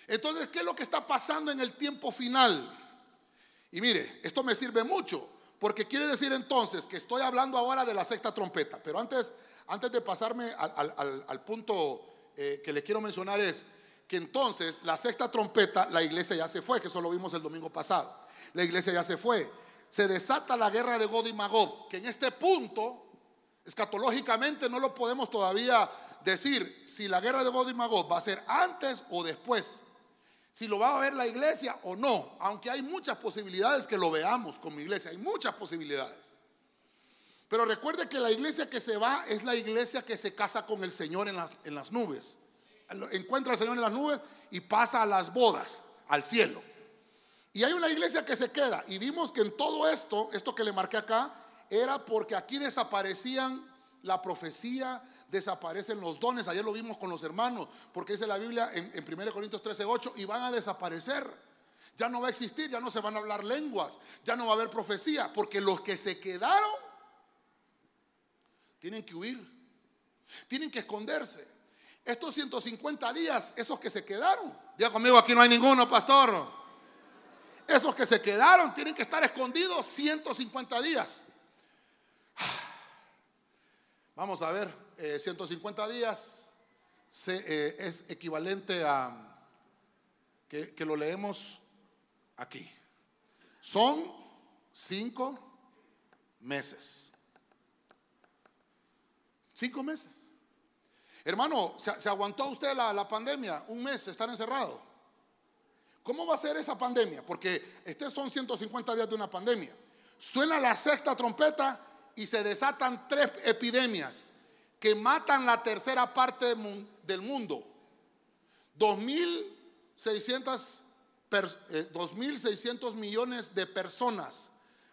Entonces, ¿qué es lo que está pasando en el tiempo final? Y mire, esto me sirve mucho, porque quiere decir entonces que estoy hablando ahora de la sexta trompeta. Pero antes, antes de pasarme al, punto eh, que le quiero mencionar es, que entonces la sexta trompeta, la iglesia ya se fue, que eso lo vimos el domingo pasado. La iglesia ya se fue. Se desata la guerra de God y Magog, que en este punto, escatológicamente, no lo podemos todavía decir si la guerra de God y Magog va a ser antes o después. Si lo va a ver la iglesia o no, aunque hay muchas posibilidades que lo veamos como iglesia, hay muchas posibilidades. Pero recuerde que la iglesia que se va es la iglesia que se casa con el Señor en las, en las nubes encuentra al Señor en las nubes y pasa a las bodas, al cielo. Y hay una iglesia que se queda. Y vimos que en todo esto, esto que le marqué acá, era porque aquí desaparecían la profecía, desaparecen los dones. Ayer lo vimos con los hermanos, porque dice la Biblia en, 1 Corintios 13, 8, y van a desaparecer. Ya no va a existir, ya no se van a hablar lenguas, ya no va a haber profecía, porque los que se quedaron tienen que huir, tienen que esconderse. Estos 150 días, esos que se quedaron, diga conmigo, aquí no hay ninguno, pastor. Esos que se quedaron tienen que estar escondidos 150 días. Vamos a ver, 150 eh, días eh, es equivalente a, que, que lo leemos aquí. Son cinco meses. Cinco meses. Hermano, ¿se, aguantó usted la, pandemia? Un mes estar encerrado. ¿Cómo va a ser esa pandemia? Porque estos son 150 días de una pandemia. Suena la sexta trompeta y se desatan tres epidemias que matan la tercera parte del mundo. 2.600 2.600 eh, millones de personas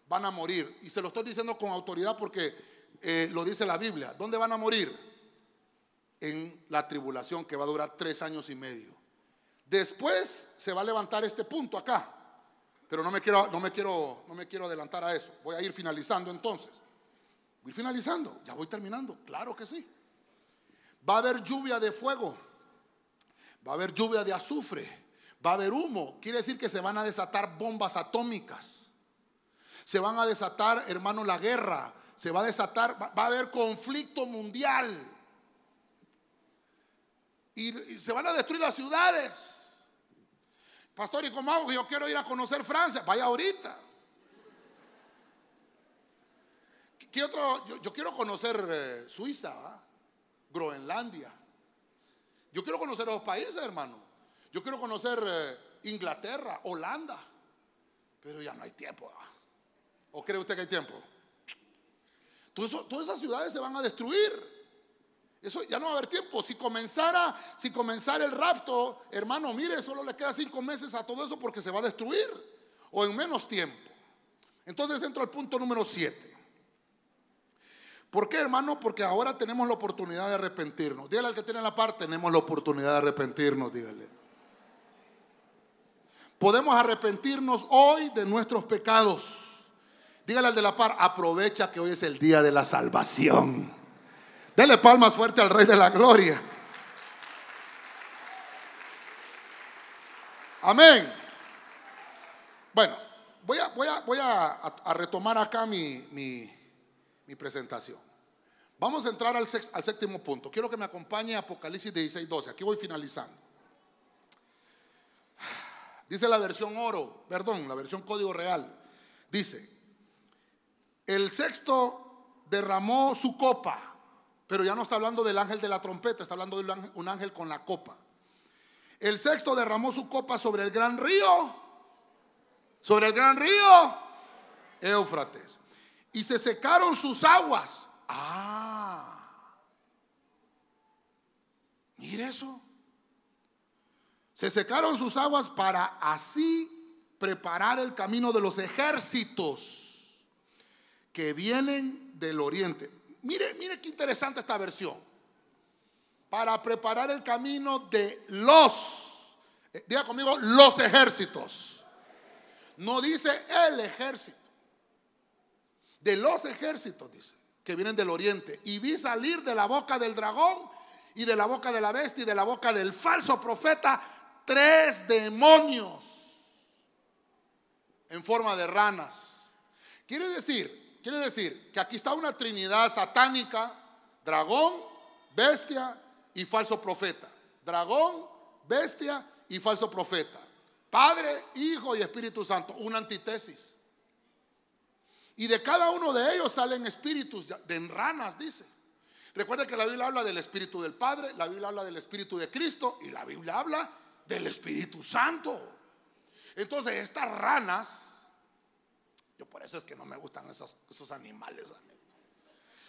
van a morir. Y se lo estoy diciendo con autoridad porque eh, lo dice la Biblia. ¿Dónde van a morir? En la tribulación que va a durar tres años y medio. Después se va a levantar este punto acá. Pero no me quiero, no me quiero, no me quiero adelantar a eso. Voy a ir finalizando entonces. Voy finalizando, ya voy terminando, claro que sí. Va a haber lluvia de fuego, va a haber lluvia de azufre, va a haber humo. Quiere decir que se van a desatar bombas atómicas. Se van a desatar, hermano, la guerra. Se va a desatar, va, a haber conflicto mundial. Y se van a destruir las ciudades. Pastor, ¿y cómo hago? Yo quiero ir a conocer Francia. Vaya ahorita. ¿Qué otro? Yo, quiero conocer eh, Suiza, Groenlandia. Yo quiero conocer los países, hermano. Yo quiero conocer eh, Inglaterra, Holanda. Pero ya no hay tiempo. ¿O cree usted que hay tiempo? todas esas ciudades se van a destruir. Eso ya no va a haber tiempo. Si comenzara, si comenzara el rapto, hermano, mire, solo le queda cinco meses a todo eso porque se va a destruir. O en menos tiempo. Entonces entro al punto número siete. ¿Por qué, hermano? Porque ahora tenemos la oportunidad de arrepentirnos. Dígale al que tiene la par, tenemos la oportunidad de arrepentirnos, dígale. Podemos arrepentirnos hoy de nuestros pecados. Dígale al de la par, aprovecha que hoy es el día de la salvación. Dele palmas fuerte al Rey de la Gloria. Amén. Bueno, voy a, voy a, voy a, retomar acá mi, mi, presentación. Vamos a entrar al, al, séptimo punto. Quiero que me acompañe Apocalipsis 16, 12. Aquí voy finalizando. Dice la versión oro, perdón, la versión código real. Dice, el sexto derramó su copa pero ya no está hablando del ángel de la trompeta, está hablando de un ángel, con la copa. El sexto derramó su copa sobre el gran río, sobre el gran río Éufrates. Y se secaron sus aguas. Ah, mire eso. Se secaron sus aguas para así preparar el camino de los ejércitos que vienen del oriente. Mire, mire qué interesante esta versión. Para preparar el camino de los, eh, diga conmigo, los ejércitos. No dice el ejército. De los ejércitos, dice, que vienen del oriente. Y vi salir de la boca del dragón y de la boca de la bestia y de la boca del falso profeta tres demonios en forma de ranas. Quiere decir Quiere decir que aquí está una trinidad satánica, dragón, bestia y falso profeta. Dragón, bestia y falso profeta. Padre, Hijo y Espíritu Santo, una antítesis. Y de cada uno de ellos salen espíritus de ranas, dice. Recuerda que la Biblia habla del Espíritu del Padre, la Biblia habla del Espíritu de Cristo y la Biblia habla del Espíritu Santo. Entonces estas ranas por eso es que no me gustan esos, esos animales.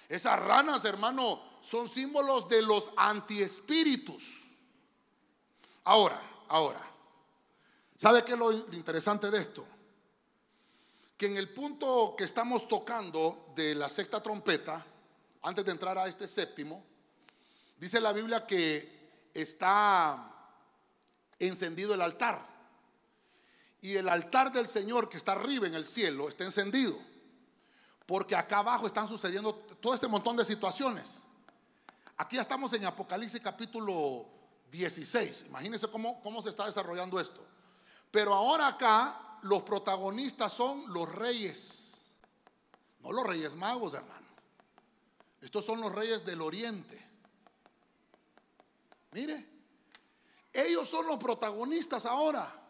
Esas ranas, hermano, son símbolos de los antiespíritus. Ahora, ahora, ¿sabe qué es lo interesante de esto? Que en el punto que estamos tocando de la sexta trompeta, antes de entrar a este séptimo, dice la Biblia que está encendido el altar y el altar del Señor que está arriba en el cielo está encendido. Porque acá abajo están sucediendo todo este montón de situaciones. Aquí ya estamos en Apocalipsis capítulo 16. Imagínense cómo, cómo se está desarrollando esto. Pero ahora acá los protagonistas son los reyes. No los reyes magos, hermano. Estos son los reyes del oriente. Mire, ellos son los protagonistas ahora.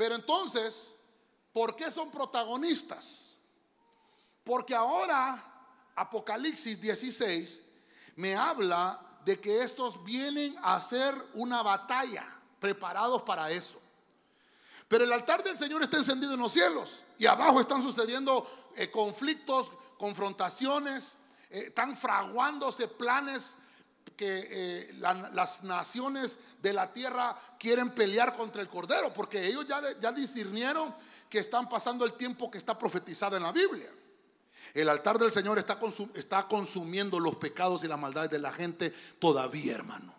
Pero entonces, ¿por qué son protagonistas? Porque ahora Apocalipsis 16 me habla de que estos vienen a hacer una batalla, preparados para eso. Pero el altar del Señor está encendido en los cielos y abajo están sucediendo eh, conflictos, confrontaciones, eh, están fraguándose planes que eh, las naciones de la tierra quieren pelear contra el Cordero, porque ellos ya, ya discernieron que están pasando el tiempo que está profetizado en la Biblia. El altar del Señor está, está consumiendo los pecados y las maldades de la gente todavía, hermano.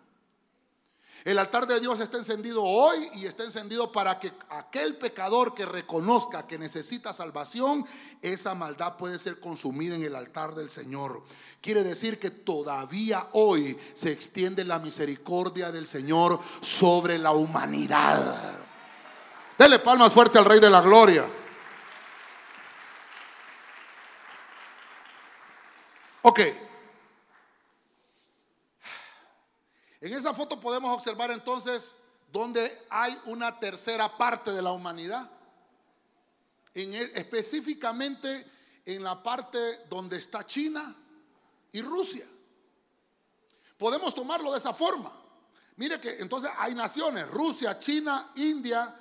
El altar de Dios está encendido hoy y está encendido para que aquel pecador que reconozca que necesita salvación, esa maldad puede ser consumida en el altar del Señor. Quiere decir que todavía hoy se extiende la misericordia del Señor sobre la humanidad. Dele palmas fuerte al Rey de la Gloria. Ok. En esa foto podemos observar entonces donde hay una tercera parte de la humanidad. E, específicamente en la parte donde está China y Rusia. Podemos tomarlo de esa forma. Mire que entonces hay naciones, Rusia, China, India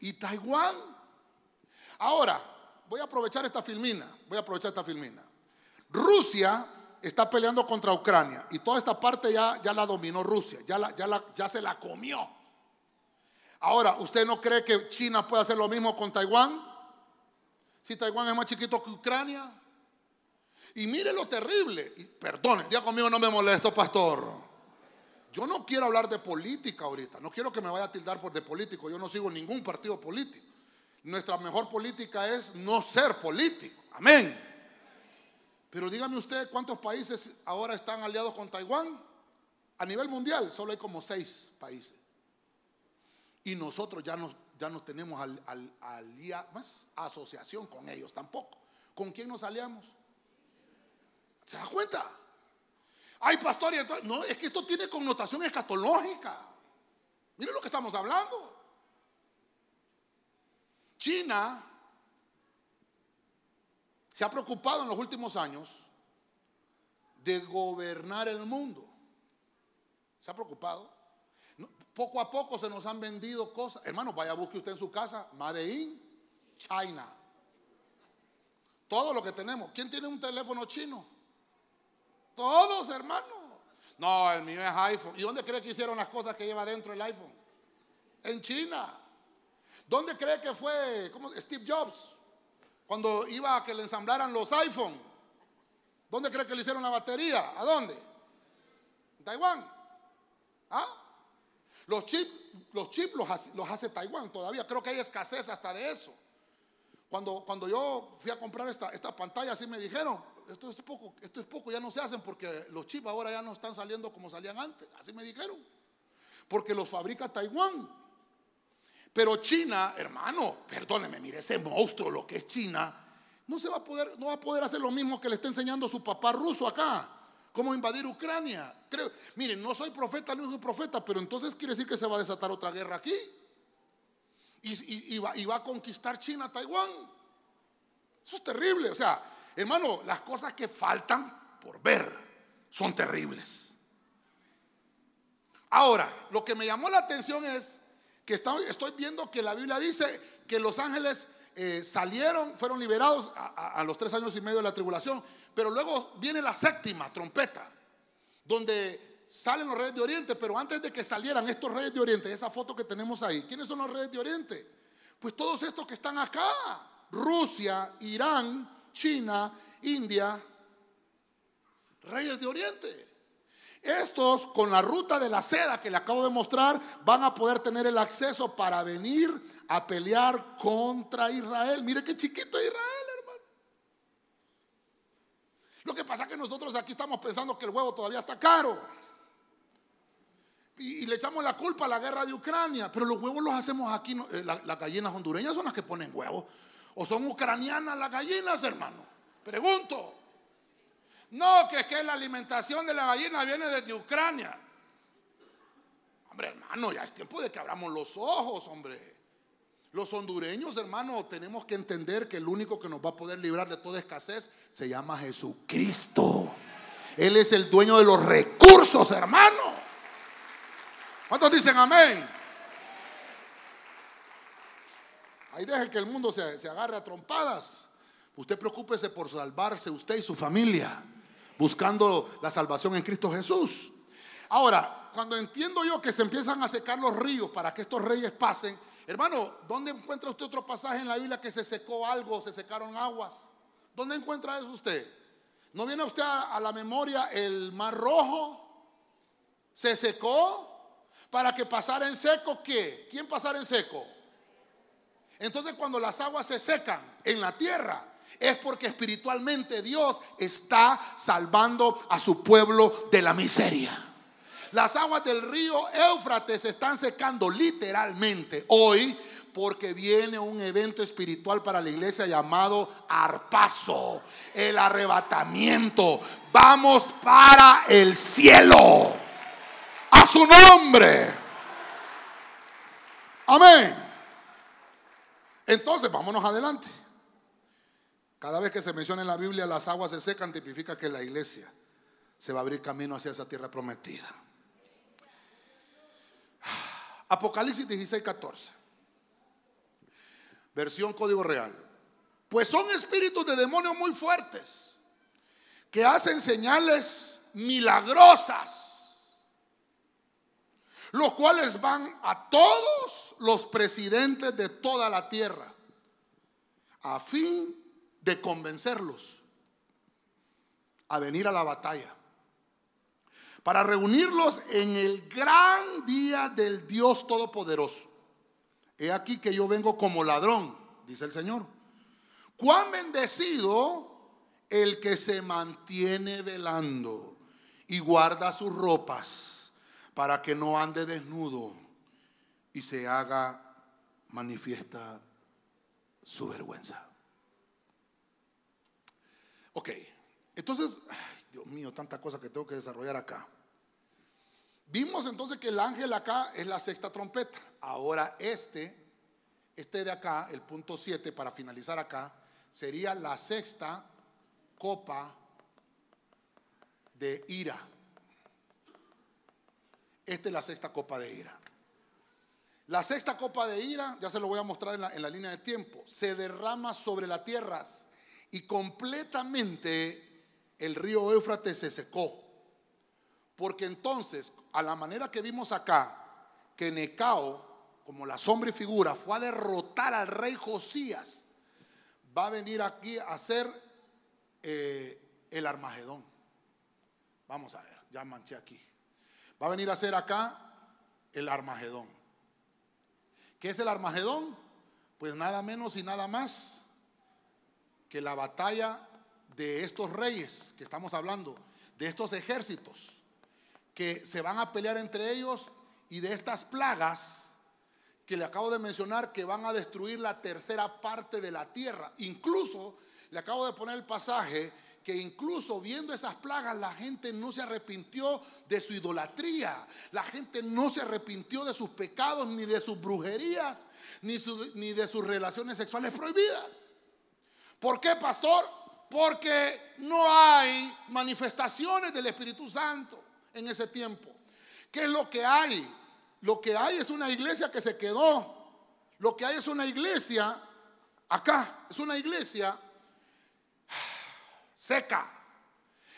y Taiwán. Ahora, voy a aprovechar esta filmina, voy a aprovechar esta filmina. Rusia está peleando contra Ucrania y toda esta parte ya, ya la dominó Rusia, ya, la, ya, la, ya se la comió. Ahora, ¿usted no cree que China puede hacer lo mismo con Taiwán? Si Taiwán es más chiquito que Ucrania. Y mire lo terrible, y perdone, diga conmigo no me molesto, pastor. Yo no quiero hablar de política ahorita, no quiero que me vaya a tildar por de político, yo no sigo ningún partido político. Nuestra mejor política es no ser político. Amén. Pero dígame usted cuántos países ahora están aliados con Taiwán. A nivel mundial solo hay como seis países. Y nosotros ya no, ya no tenemos al, más asociación con ellos tampoco. ¿Con quién nos aliamos? ¿Se da cuenta? Hay pastor y entonces, no, es que esto tiene connotación escatológica. Mire lo que estamos hablando. China se ha preocupado en los últimos años de gobernar el mundo. Se ha preocupado. Poco a poco se nos han vendido cosas. Hermano, vaya, busque usted en su casa, Made in China. Todo lo que tenemos. ¿Quién tiene un teléfono chino? Todos, hermano. No, el mío es iPhone. ¿Y dónde cree que hicieron las cosas que lleva dentro el iPhone? En China. ¿Dónde cree que fue ¿cómo? Steve Jobs? Cuando iba a que le ensamblaran los iPhone. ¿Dónde cree que le hicieron la batería? ¿A dónde? ¿En Taiwán? ¿Ah? Los chips los, chip los, hace, Taiwán todavía. Creo que hay escasez hasta de eso. Cuando, cuando yo fui a comprar esta, esta pantalla, así me dijeron, esto es, poco, esto es poco, ya no se hacen porque los chips ahora ya no están saliendo como salían antes. Así me dijeron. Porque los fabrica Taiwán. Pero China, hermano, perdóneme, mire ese monstruo, lo que es China, no se va a poder, no va a poder hacer lo mismo que le está enseñando su papá ruso acá. Cómo invadir Ucrania. Creo, miren, no soy profeta, no soy profeta, pero entonces quiere decir que se va a desatar otra guerra aquí. Y, va, y va a conquistar China, Taiwán. Eso es terrible. O sea, hermano, las cosas que faltan por ver son terribles. Ahora, lo que me llamó la atención es que estoy viendo que la Biblia dice que los ángeles eh, salieron, fueron liberados a, los tres años y medio de la tribulación, pero luego viene la séptima trompeta, donde salen los reyes de Oriente, pero antes de que salieran estos reyes de Oriente, esa foto que tenemos ahí, ¿quiénes son los reyes de Oriente? Pues todos estos que están acá, Rusia, Irán, China, India, reyes de Oriente. Estos, con la ruta de la seda que le acabo de mostrar, van a poder tener el acceso para venir a pelear contra Israel. Mire qué chiquito Israel, hermano. Lo que pasa es que nosotros aquí estamos pensando que el huevo todavía está caro. Y, le echamos la culpa a la guerra de Ucrania. Pero los huevos los hacemos aquí. Eh, las gallinas hondureñas son las que ponen huevos. ¿O son ucranianas las gallinas, hermano? Pregunto. No, que es que la alimentación de la gallina viene desde Ucrania. Hombre, hermano, ya es tiempo de que abramos los ojos, hombre. Los hondureños, hermano, tenemos que entender que el único que nos va a poder librar de toda escasez se llama Jesucristo. Él es el dueño de los recursos, hermano. ¿Cuántos dicen amén? Ahí deje que el mundo se, se agarre a trompadas. Usted preocúpese por salvarse usted y su familia buscando la salvación en Cristo Jesús. Ahora, cuando entiendo yo que se empiezan a secar los ríos para que estos reyes pasen, hermano, ¿dónde encuentra usted otro pasaje en la Biblia que se secó algo, se secaron aguas? ¿Dónde encuentra eso usted? ¿No viene usted a, a la memoria el mar rojo? ¿Se secó? Para que pasara en seco, ¿qué? ¿Quién pasara en seco? Entonces cuando las aguas se secan en la tierra, es porque espiritualmente Dios está salvando a su pueblo de la miseria. Las aguas del río Éufrates se están secando literalmente hoy porque viene un evento espiritual para la iglesia llamado arpazo, el arrebatamiento. Vamos para el cielo. A su nombre. Amén. Entonces, vámonos adelante. Cada vez que se menciona en la Biblia las aguas se secan, tipifica que la iglesia se va a abrir camino hacia esa tierra prometida. Apocalipsis 16, 14. Versión Código Real. Pues son espíritus de demonios muy fuertes que hacen señales milagrosas, los cuales van a todos los presidentes de toda la tierra a fin de convencerlos a venir a la batalla para reunirlos en el gran día del Dios Todopoderoso. He aquí que yo vengo como ladrón, dice el Señor. Cuán bendecido el que se mantiene velando y guarda sus ropas para que no ande desnudo y se haga manifiesta su vergüenza. Ok, entonces, Dios mío, tanta cosa que tengo que desarrollar acá. Vimos entonces que el ángel acá es la sexta trompeta. Ahora este, este de acá, el punto 7, para finalizar acá, sería la sexta copa de ira. Esta es la sexta copa de ira. La sexta copa de ira, ya se lo voy a mostrar en la, en la línea de tiempo, se derrama sobre la tierra y completamente el río Éufrates se secó. Porque entonces, a la manera que vimos acá, que Necao, como la sombra y figura, fue a derrotar al rey Josías, va a venir aquí a hacer eh, el Armagedón. Vamos a ver, ya manché aquí. Va a venir a hacer acá el Armagedón. ¿Qué es el Armagedón? Pues nada menos y nada más que la batalla de estos reyes que estamos hablando, de estos ejércitos que se van a pelear entre ellos y de estas plagas que le acabo de mencionar que van a destruir la tercera parte de la tierra. Incluso le acabo de poner el pasaje que incluso viendo esas plagas la gente no se arrepintió de su idolatría, la gente no se arrepintió de sus pecados, ni de sus brujerías, ni, ni de sus relaciones sexuales prohibidas. ¿Por qué, pastor? Porque no hay manifestaciones del Espíritu Santo en ese tiempo. ¿Qué es lo que hay? Lo que hay es una iglesia que se quedó. Lo que hay es una iglesia, acá, es una iglesia seca.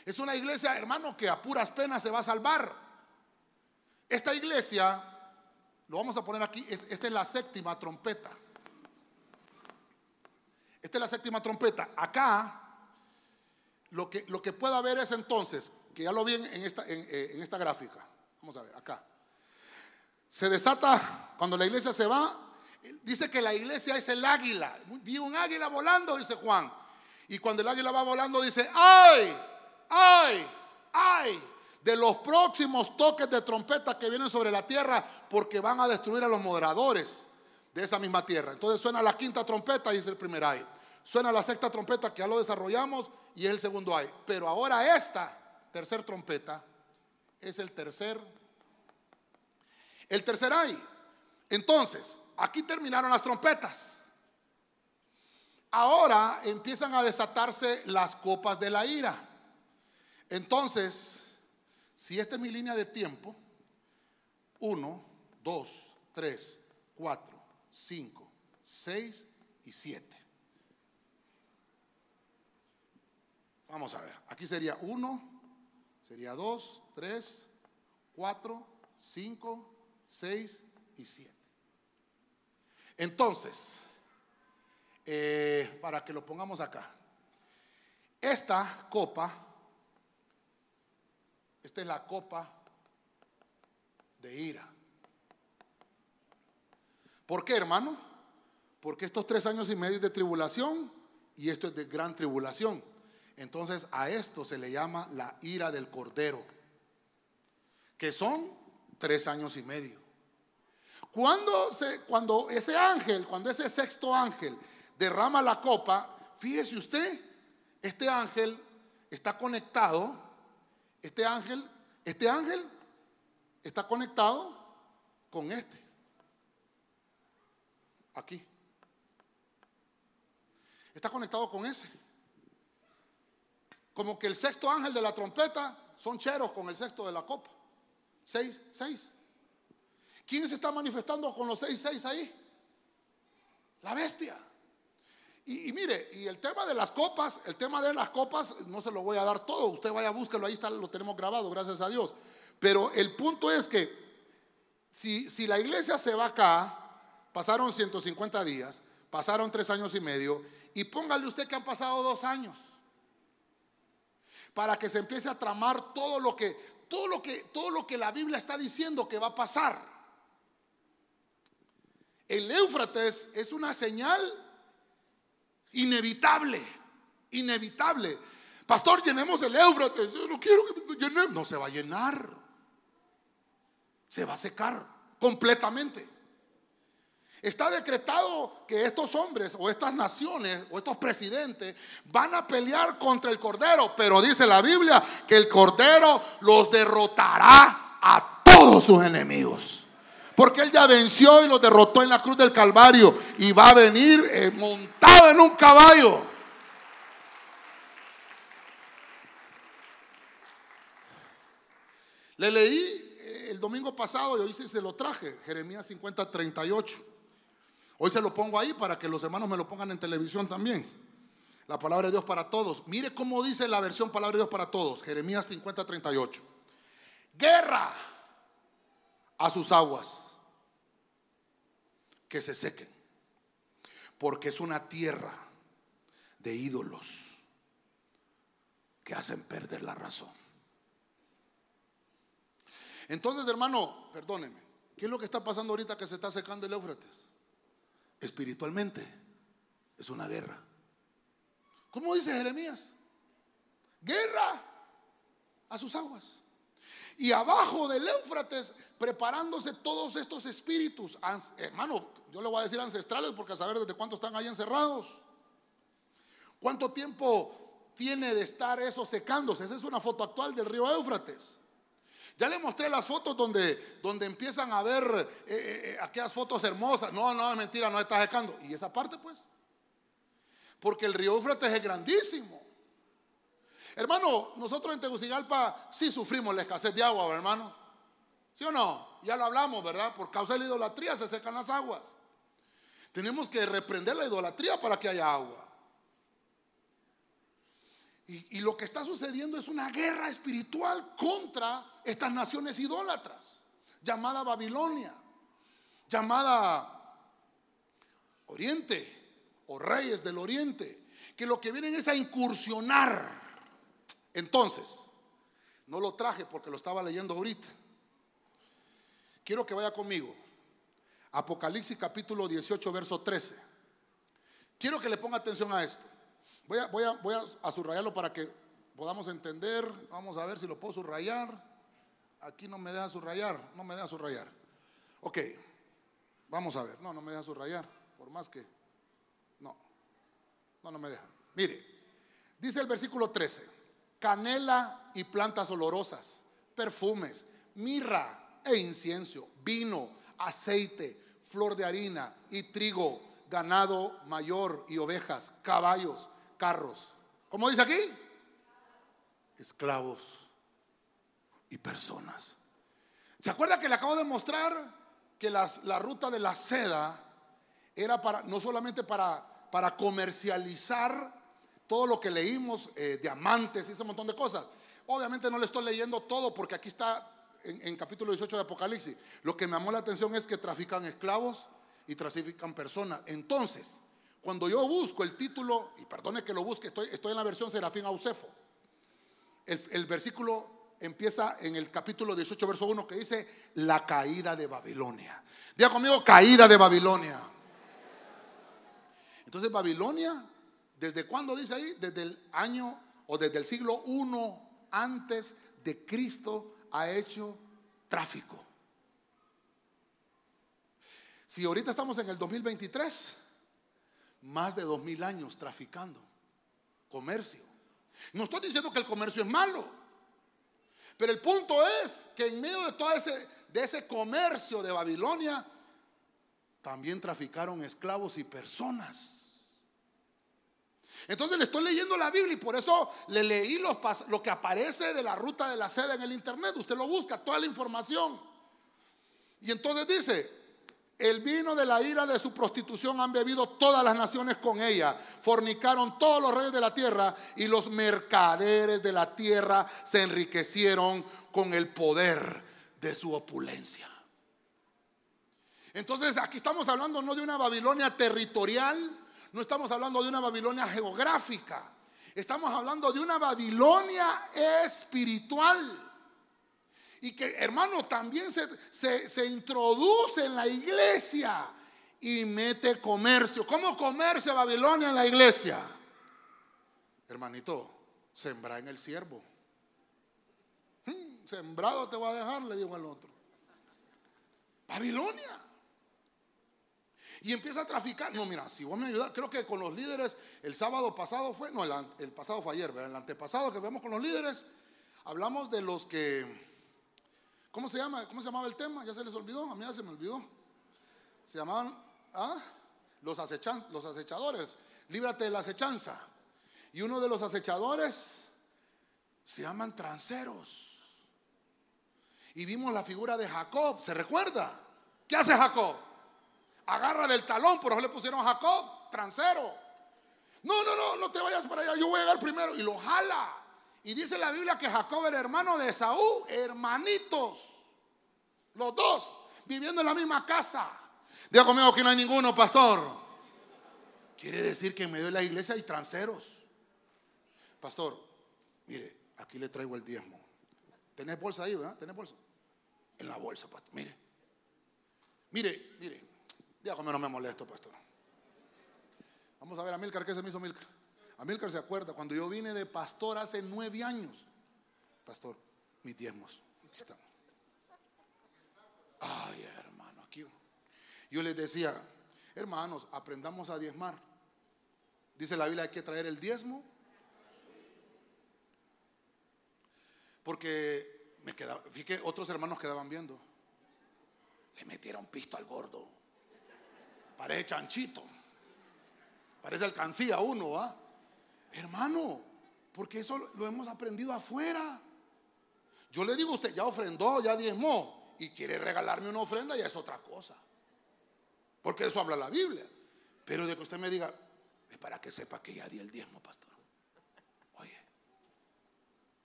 Es una iglesia, hermano, que a puras penas se va a salvar. Esta iglesia, lo vamos a poner aquí, esta es la séptima trompeta. La séptima trompeta. Acá lo que, lo que pueda ver es entonces, que ya lo vi en esta, eh, en, esta gráfica, vamos a ver, acá. Se desata cuando la iglesia se va, dice que la iglesia es el águila. Vi un águila volando, dice Juan. Y cuando el águila va volando, dice, ¡ay! ¡ay! ¡ay! De los próximos toques de trompeta que vienen sobre la tierra, porque van a destruir a los moderadores de esa misma tierra. Entonces suena la quinta trompeta, dice el primer ay. Suena la sexta trompeta, que ya lo desarrollamos, y es el segundo ay. Pero ahora esta tercer trompeta es el tercer, el tercer ay. Entonces, aquí terminaron las trompetas. Ahora empiezan a desatarse las copas de la ira. Entonces, si esta es mi línea de tiempo, 1, 2, 3, 4, 5, 6 y 7. Vamos a ver, aquí sería 1, sería 2, 3, 4, 5, 6 y 7. Entonces, eh, para que lo pongamos acá, esta copa, esta es la copa de ira. ¿Por qué, hermano? Porque estos tres años y medio de tribulación y esto es de gran tribulación. Entonces a esto se le llama la ira del cordero, que son tres años y medio. Cuando, se, cuando ese ángel, cuando ese sexto ángel derrama la copa, fíjese usted, este ángel está conectado, este ángel, este ángel está conectado con este. Aquí. Está conectado con ese. Como que el sexto ángel de la trompeta son cheros con el sexto de la copa. Seis, seis. ¿Quién se está manifestando con los seis, seis ahí? La bestia. Y, mire, y el tema de las copas, el tema de las copas, no se lo voy a dar todo. Usted vaya, búsquelo, ahí está, lo tenemos grabado, gracias a Dios. Pero el punto es que si, si la iglesia se va acá, pasaron 150 días, pasaron tres años y medio, y póngale usted que han pasado dos años para que se empiece a tramar todo lo que todo lo que todo lo que la Biblia está diciendo que va a pasar. El Éufrates es una señal inevitable, inevitable. Pastor, llenemos el Éufrates. Yo no quiero que llenemos. No se va a llenar. Se va a secar completamente. Está decretado que estos hombres o estas naciones o estos presidentes van a pelear contra el Cordero, pero dice la Biblia que el Cordero los derrotará a todos sus enemigos. Porque Él ya venció y los derrotó en la cruz del Calvario y va a venir eh, montado en un caballo. Le leí eh, el domingo pasado y hoy se lo traje, Jeremías 50, 38. Hoy se lo pongo ahí para que los hermanos me lo pongan en televisión también. La palabra de Dios para todos. Mire cómo dice la versión palabra de Dios para todos. Jeremías 50, 38. Guerra a sus aguas. Que se sequen. Porque es una tierra de ídolos que hacen perder la razón. Entonces, hermano, perdóneme, ¿qué es lo que está pasando ahorita que se está secando el Éufrates? Espiritualmente es una guerra. ¿Cómo dice Jeremías? Guerra a sus aguas. Y abajo del Éufrates, preparándose todos estos espíritus, hermano, yo le voy a decir ancestrales porque a saber desde cuánto están ahí encerrados. ¿Cuánto tiempo tiene de estar eso secándose? Esa es una foto actual del río Éufrates. Ya le mostré las fotos donde, donde empiezan a ver eh, eh, eh, aquellas fotos hermosas. No, no, es mentira, no está secando. ¿Y esa parte pues? Porque el río Eufrates es grandísimo. Hermano, nosotros en Tegucigalpa sí sufrimos la escasez de agua, hermano. ¿Sí o no? Ya lo hablamos, ¿verdad? Por causa de la idolatría se secan las aguas. Tenemos que reprender la idolatría para que haya agua. Y, lo que está sucediendo es una guerra espiritual contra estas naciones idólatras, llamada Babilonia, llamada Oriente o reyes del Oriente, que lo que vienen es a incursionar. Entonces, no lo traje porque lo estaba leyendo ahorita. Quiero que vaya conmigo. Apocalipsis capítulo 18, verso 13. Quiero que le ponga atención a esto. Voy a, voy, a, voy a, subrayarlo para que podamos entender. Vamos a ver si lo puedo subrayar. Aquí no me deja subrayar, no me deja subrayar. Ok, vamos a ver. No, no me deja subrayar, por más que... No, no, no me deja. Mire, dice el versículo 13, canela y plantas olorosas, perfumes, mirra e incienso, vino, aceite, flor de harina y trigo ganado mayor y ovejas, caballos, carros. ¿Cómo dice aquí? Esclavos y personas. ¿Se acuerda que le acabo de mostrar que la ruta de la seda era para no solamente para, para comercializar todo lo que leímos, eh, diamantes y ese montón de cosas? Obviamente no le estoy leyendo todo porque aquí está en, en capítulo 18 de Apocalipsis. Lo que me llamó la atención es que trafican esclavos, y trafican personas. Entonces, Cuando yo busco el título, y perdone que lo busque, estoy, estoy en la versión Serafín Ausefo. El, el versículo empieza en el capítulo 18, verso 1, que dice la caída de Babilonia. Diga conmigo, caída de Babilonia. Entonces, Babilonia, ¿desde cuándo dice ahí? Desde el año o desde el siglo 1 antes de Cristo ha hecho tráfico. Si ahorita estamos en el 2023, más de dos mil años traficando, comercio. No estoy diciendo que el comercio es malo, pero el punto es que en medio de todo ese, de ese comercio de Babilonia, también traficaron esclavos y personas. Entonces le estoy leyendo la Biblia y por eso le leí los, lo que aparece de la ruta de la seda en el internet. Usted lo busca, toda la información. Y entonces dice, el vino de la ira de su prostitución han bebido todas las naciones con ella. Fornicaron todos los reyes de la tierra y los mercaderes de la tierra se enriquecieron con el poder de su opulencia. Entonces aquí estamos hablando no de una Babilonia territorial, no estamos hablando de una Babilonia geográfica, estamos hablando de una Babilonia espiritual y que hermano también se, introduce en la iglesia y mete comercio. ¿Cómo comercia Babilonia en la iglesia? Hermanito, sembra en el siervo. Hmm, sembrado te va a dejar, le digo al otro. Babilonia. Y empieza a traficar. No, mira, si vos me ayudas, creo que con los líderes, el sábado pasado fue, no, el, pasado fue ayer, el antepasado que vemos con los líderes, hablamos de los que ¿Cómo se llama? ¿Cómo se llamaba el tema? ¿Ya se les olvidó? A mí ya se me olvidó. Se llamaban ¿ah? los, los acechadores. Líbrate de la acechanza. Y uno de los acechadores se llaman tranceros. Y vimos la figura de Jacob. ¿Se recuerda? ¿Qué hace Jacob? Agarra del talón, por eso le pusieron Jacob, transero. No, no, no, no te vayas para allá, yo voy a llegar primero. Y lo jala. Y dice la Biblia que Jacob era hermano de Saúl, hermanitos. Los dos viviendo en la misma casa. Diga conmigo que no hay ninguno, pastor. Quiere decir que en medio de la iglesia hay tranceros. Pastor, mire, aquí le traigo el diezmo. ¿Tenés bolsa ahí, verdad? ¿Tenés bolsa? En la bolsa, pastor. Mire. Mire, mire. Diga conmigo, no me molesto, pastor. Vamos a ver a Milcar, ¿qué se me hizo Milcar? Amílcar se acuerda, cuando yo vine de pastor hace nueve años, pastor, mis diezmos. Ay, hermano, aquí. Yo les decía, hermanos, aprendamos a diezmar. Dice la Biblia, hay que traer el diezmo. Porque me quedaba, fíjate, otros hermanos quedaban viendo. Le metieron pisto al gordo. Parece chanchito. Parece alcancía uno, ¿ah? Hermano, porque eso lo hemos aprendido afuera. Yo le digo a usted, ya ofrendó, ya diezmó, y quiere regalarme una ofrenda, ya es otra cosa. Porque eso habla la Biblia. Pero de que usted me diga, es para que sepa que ya di el diezmo, pastor. Oye,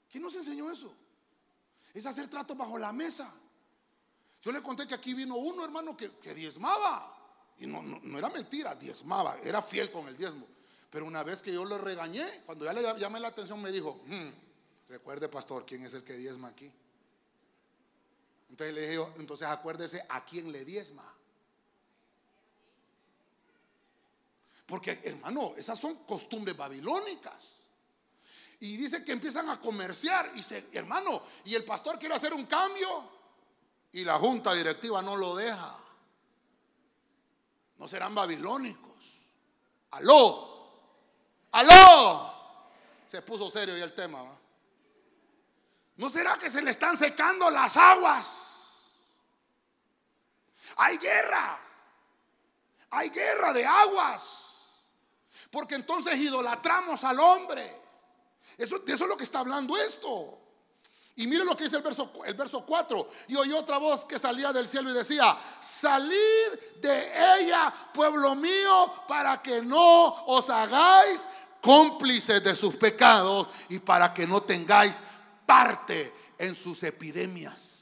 ¿quién nos enseñó eso? Es hacer trato bajo la mesa. Yo le conté que aquí vino uno, hermano, que, diezmaba. Y no, no era mentira, diezmaba, era fiel con el diezmo. Pero una vez que yo lo regañé, cuando ya le llamé la atención, me dijo, hmm, recuerde pastor, ¿quién es el que diezma aquí? Entonces le dije entonces acuérdese a quién le diezma. Porque hermano, esas son costumbres babilónicas. Y dice que empiezan a comerciar y hermano, y el pastor quiere hacer un cambio y la junta directiva no lo deja. No serán babilónicos. Aló. ¡Aló! Se puso serio y el tema. ¿No será que se le están secando las aguas? Hay guerra. Hay guerra de aguas. Porque entonces idolatramos al hombre. Eso, de eso es lo que está hablando esto. Y mire lo que dice el verso, el verso 4. Y oí otra voz que salía del cielo y decía, salid de ella, pueblo mío, para que no os hagáis cómplices de sus pecados y para que no tengáis parte en sus epidemias.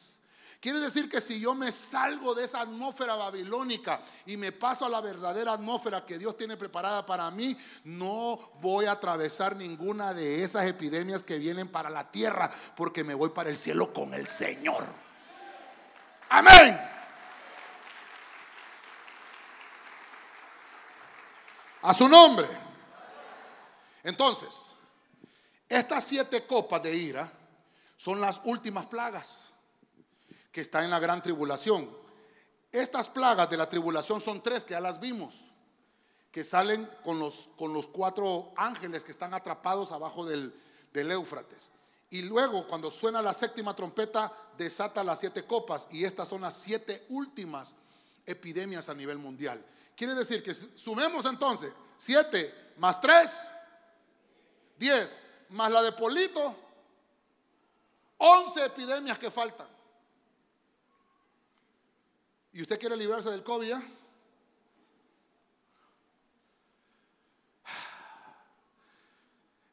Quiere decir que si yo me salgo de esa atmósfera babilónica y me paso a la verdadera atmósfera que Dios tiene preparada para mí, no voy a atravesar ninguna de esas epidemias que vienen para la tierra, porque me voy para el cielo con el Señor. Amén. A su nombre. Entonces, estas siete copas de ira son las últimas plagas que están en la gran tribulación. Estas plagas de la tribulación son tres que ya las vimos, que salen con los, con los cuatro ángeles que están atrapados abajo del, del Éufrates. Y luego, cuando suena la séptima trompeta, desata las siete copas. Y estas son las siete últimas epidemias a nivel mundial. Quiere decir que sumemos entonces siete más tres, diez, más la de Polito, once epidemias que faltan. ¿Y usted quiere librarse del COVID?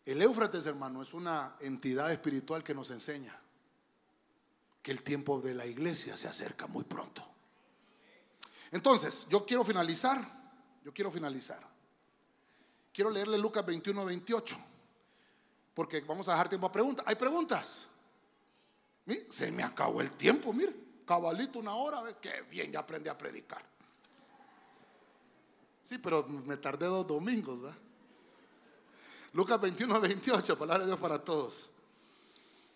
El Éufrates, hermano, es una entidad espiritual que nos enseña que el tiempo de la iglesia se acerca muy pronto. Entonces, yo quiero finalizar, yo quiero finalizar. Quiero leerle Lucas 21, 28, porque vamos a dejar tiempo a preguntas. ¿Hay preguntas? Se me acabó el tiempo, mire, cabalito una hora, qué bien, ya aprendí a predicar. Sí, pero me tardé dos domingos, ¿verdad? Lucas 21, 28, palabra de Dios para todos.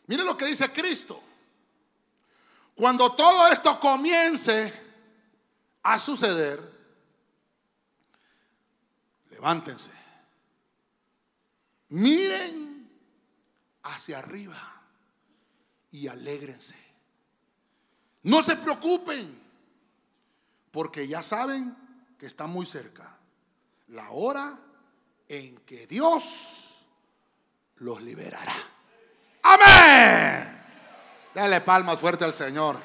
Mire lo que dice Cristo. Cuando todo esto comience a suceder, levántense, miren hacia arriba y alégrense. No se preocupen, porque ya saben que está muy cerca la hora en que Dios los liberará. Amén. Dale palmas fuerte al Señor.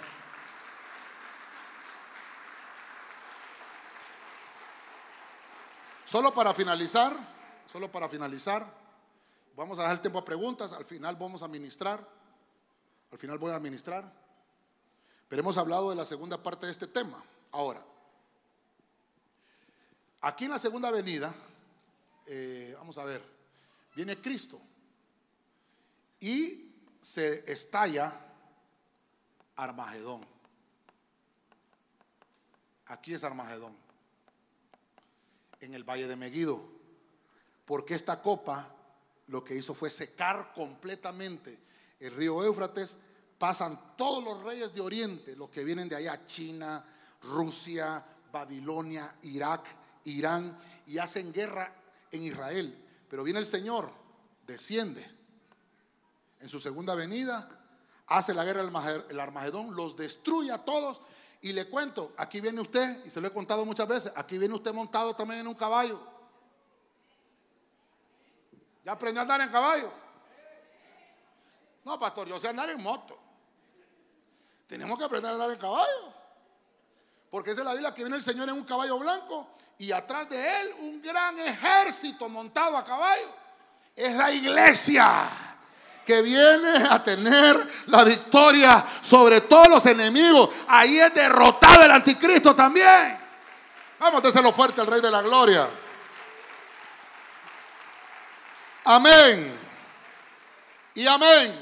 Solo para finalizar, solo para finalizar, vamos a el tiempo a preguntas, al final vamos a ministrar, al final voy a ministrar, pero hemos hablado de la segunda parte de este tema. Ahora, aquí en la segunda venida, eh, vamos a ver, viene Cristo y se estalla Armagedón. Aquí es Armagedón, en el valle de Meguido, porque esta copa lo que hizo fue secar completamente el río Éufrates, pasan todos los reyes de Oriente, los que vienen de allá, China, Rusia, Babilonia, Irak, Irán, y hacen guerra en Israel. Pero viene el Señor, desciende en su segunda venida, hace la guerra del Armagedón, los destruye a todos. Y le cuento, aquí viene usted, y se lo he contado muchas veces, aquí viene usted montado también en un caballo. ¿Ya aprendió a andar en caballo? No, pastor, yo sé andar en moto. Tenemos que aprender a andar en caballo. Porque esa es la Biblia que viene el Señor en un caballo blanco y atrás de él un gran ejército montado a caballo. Es la iglesia que viene a tener la victoria sobre todos los enemigos. Ahí es derrotado el anticristo también. Vamos a lo fuerte al Rey de la Gloria. Amén. Y amén.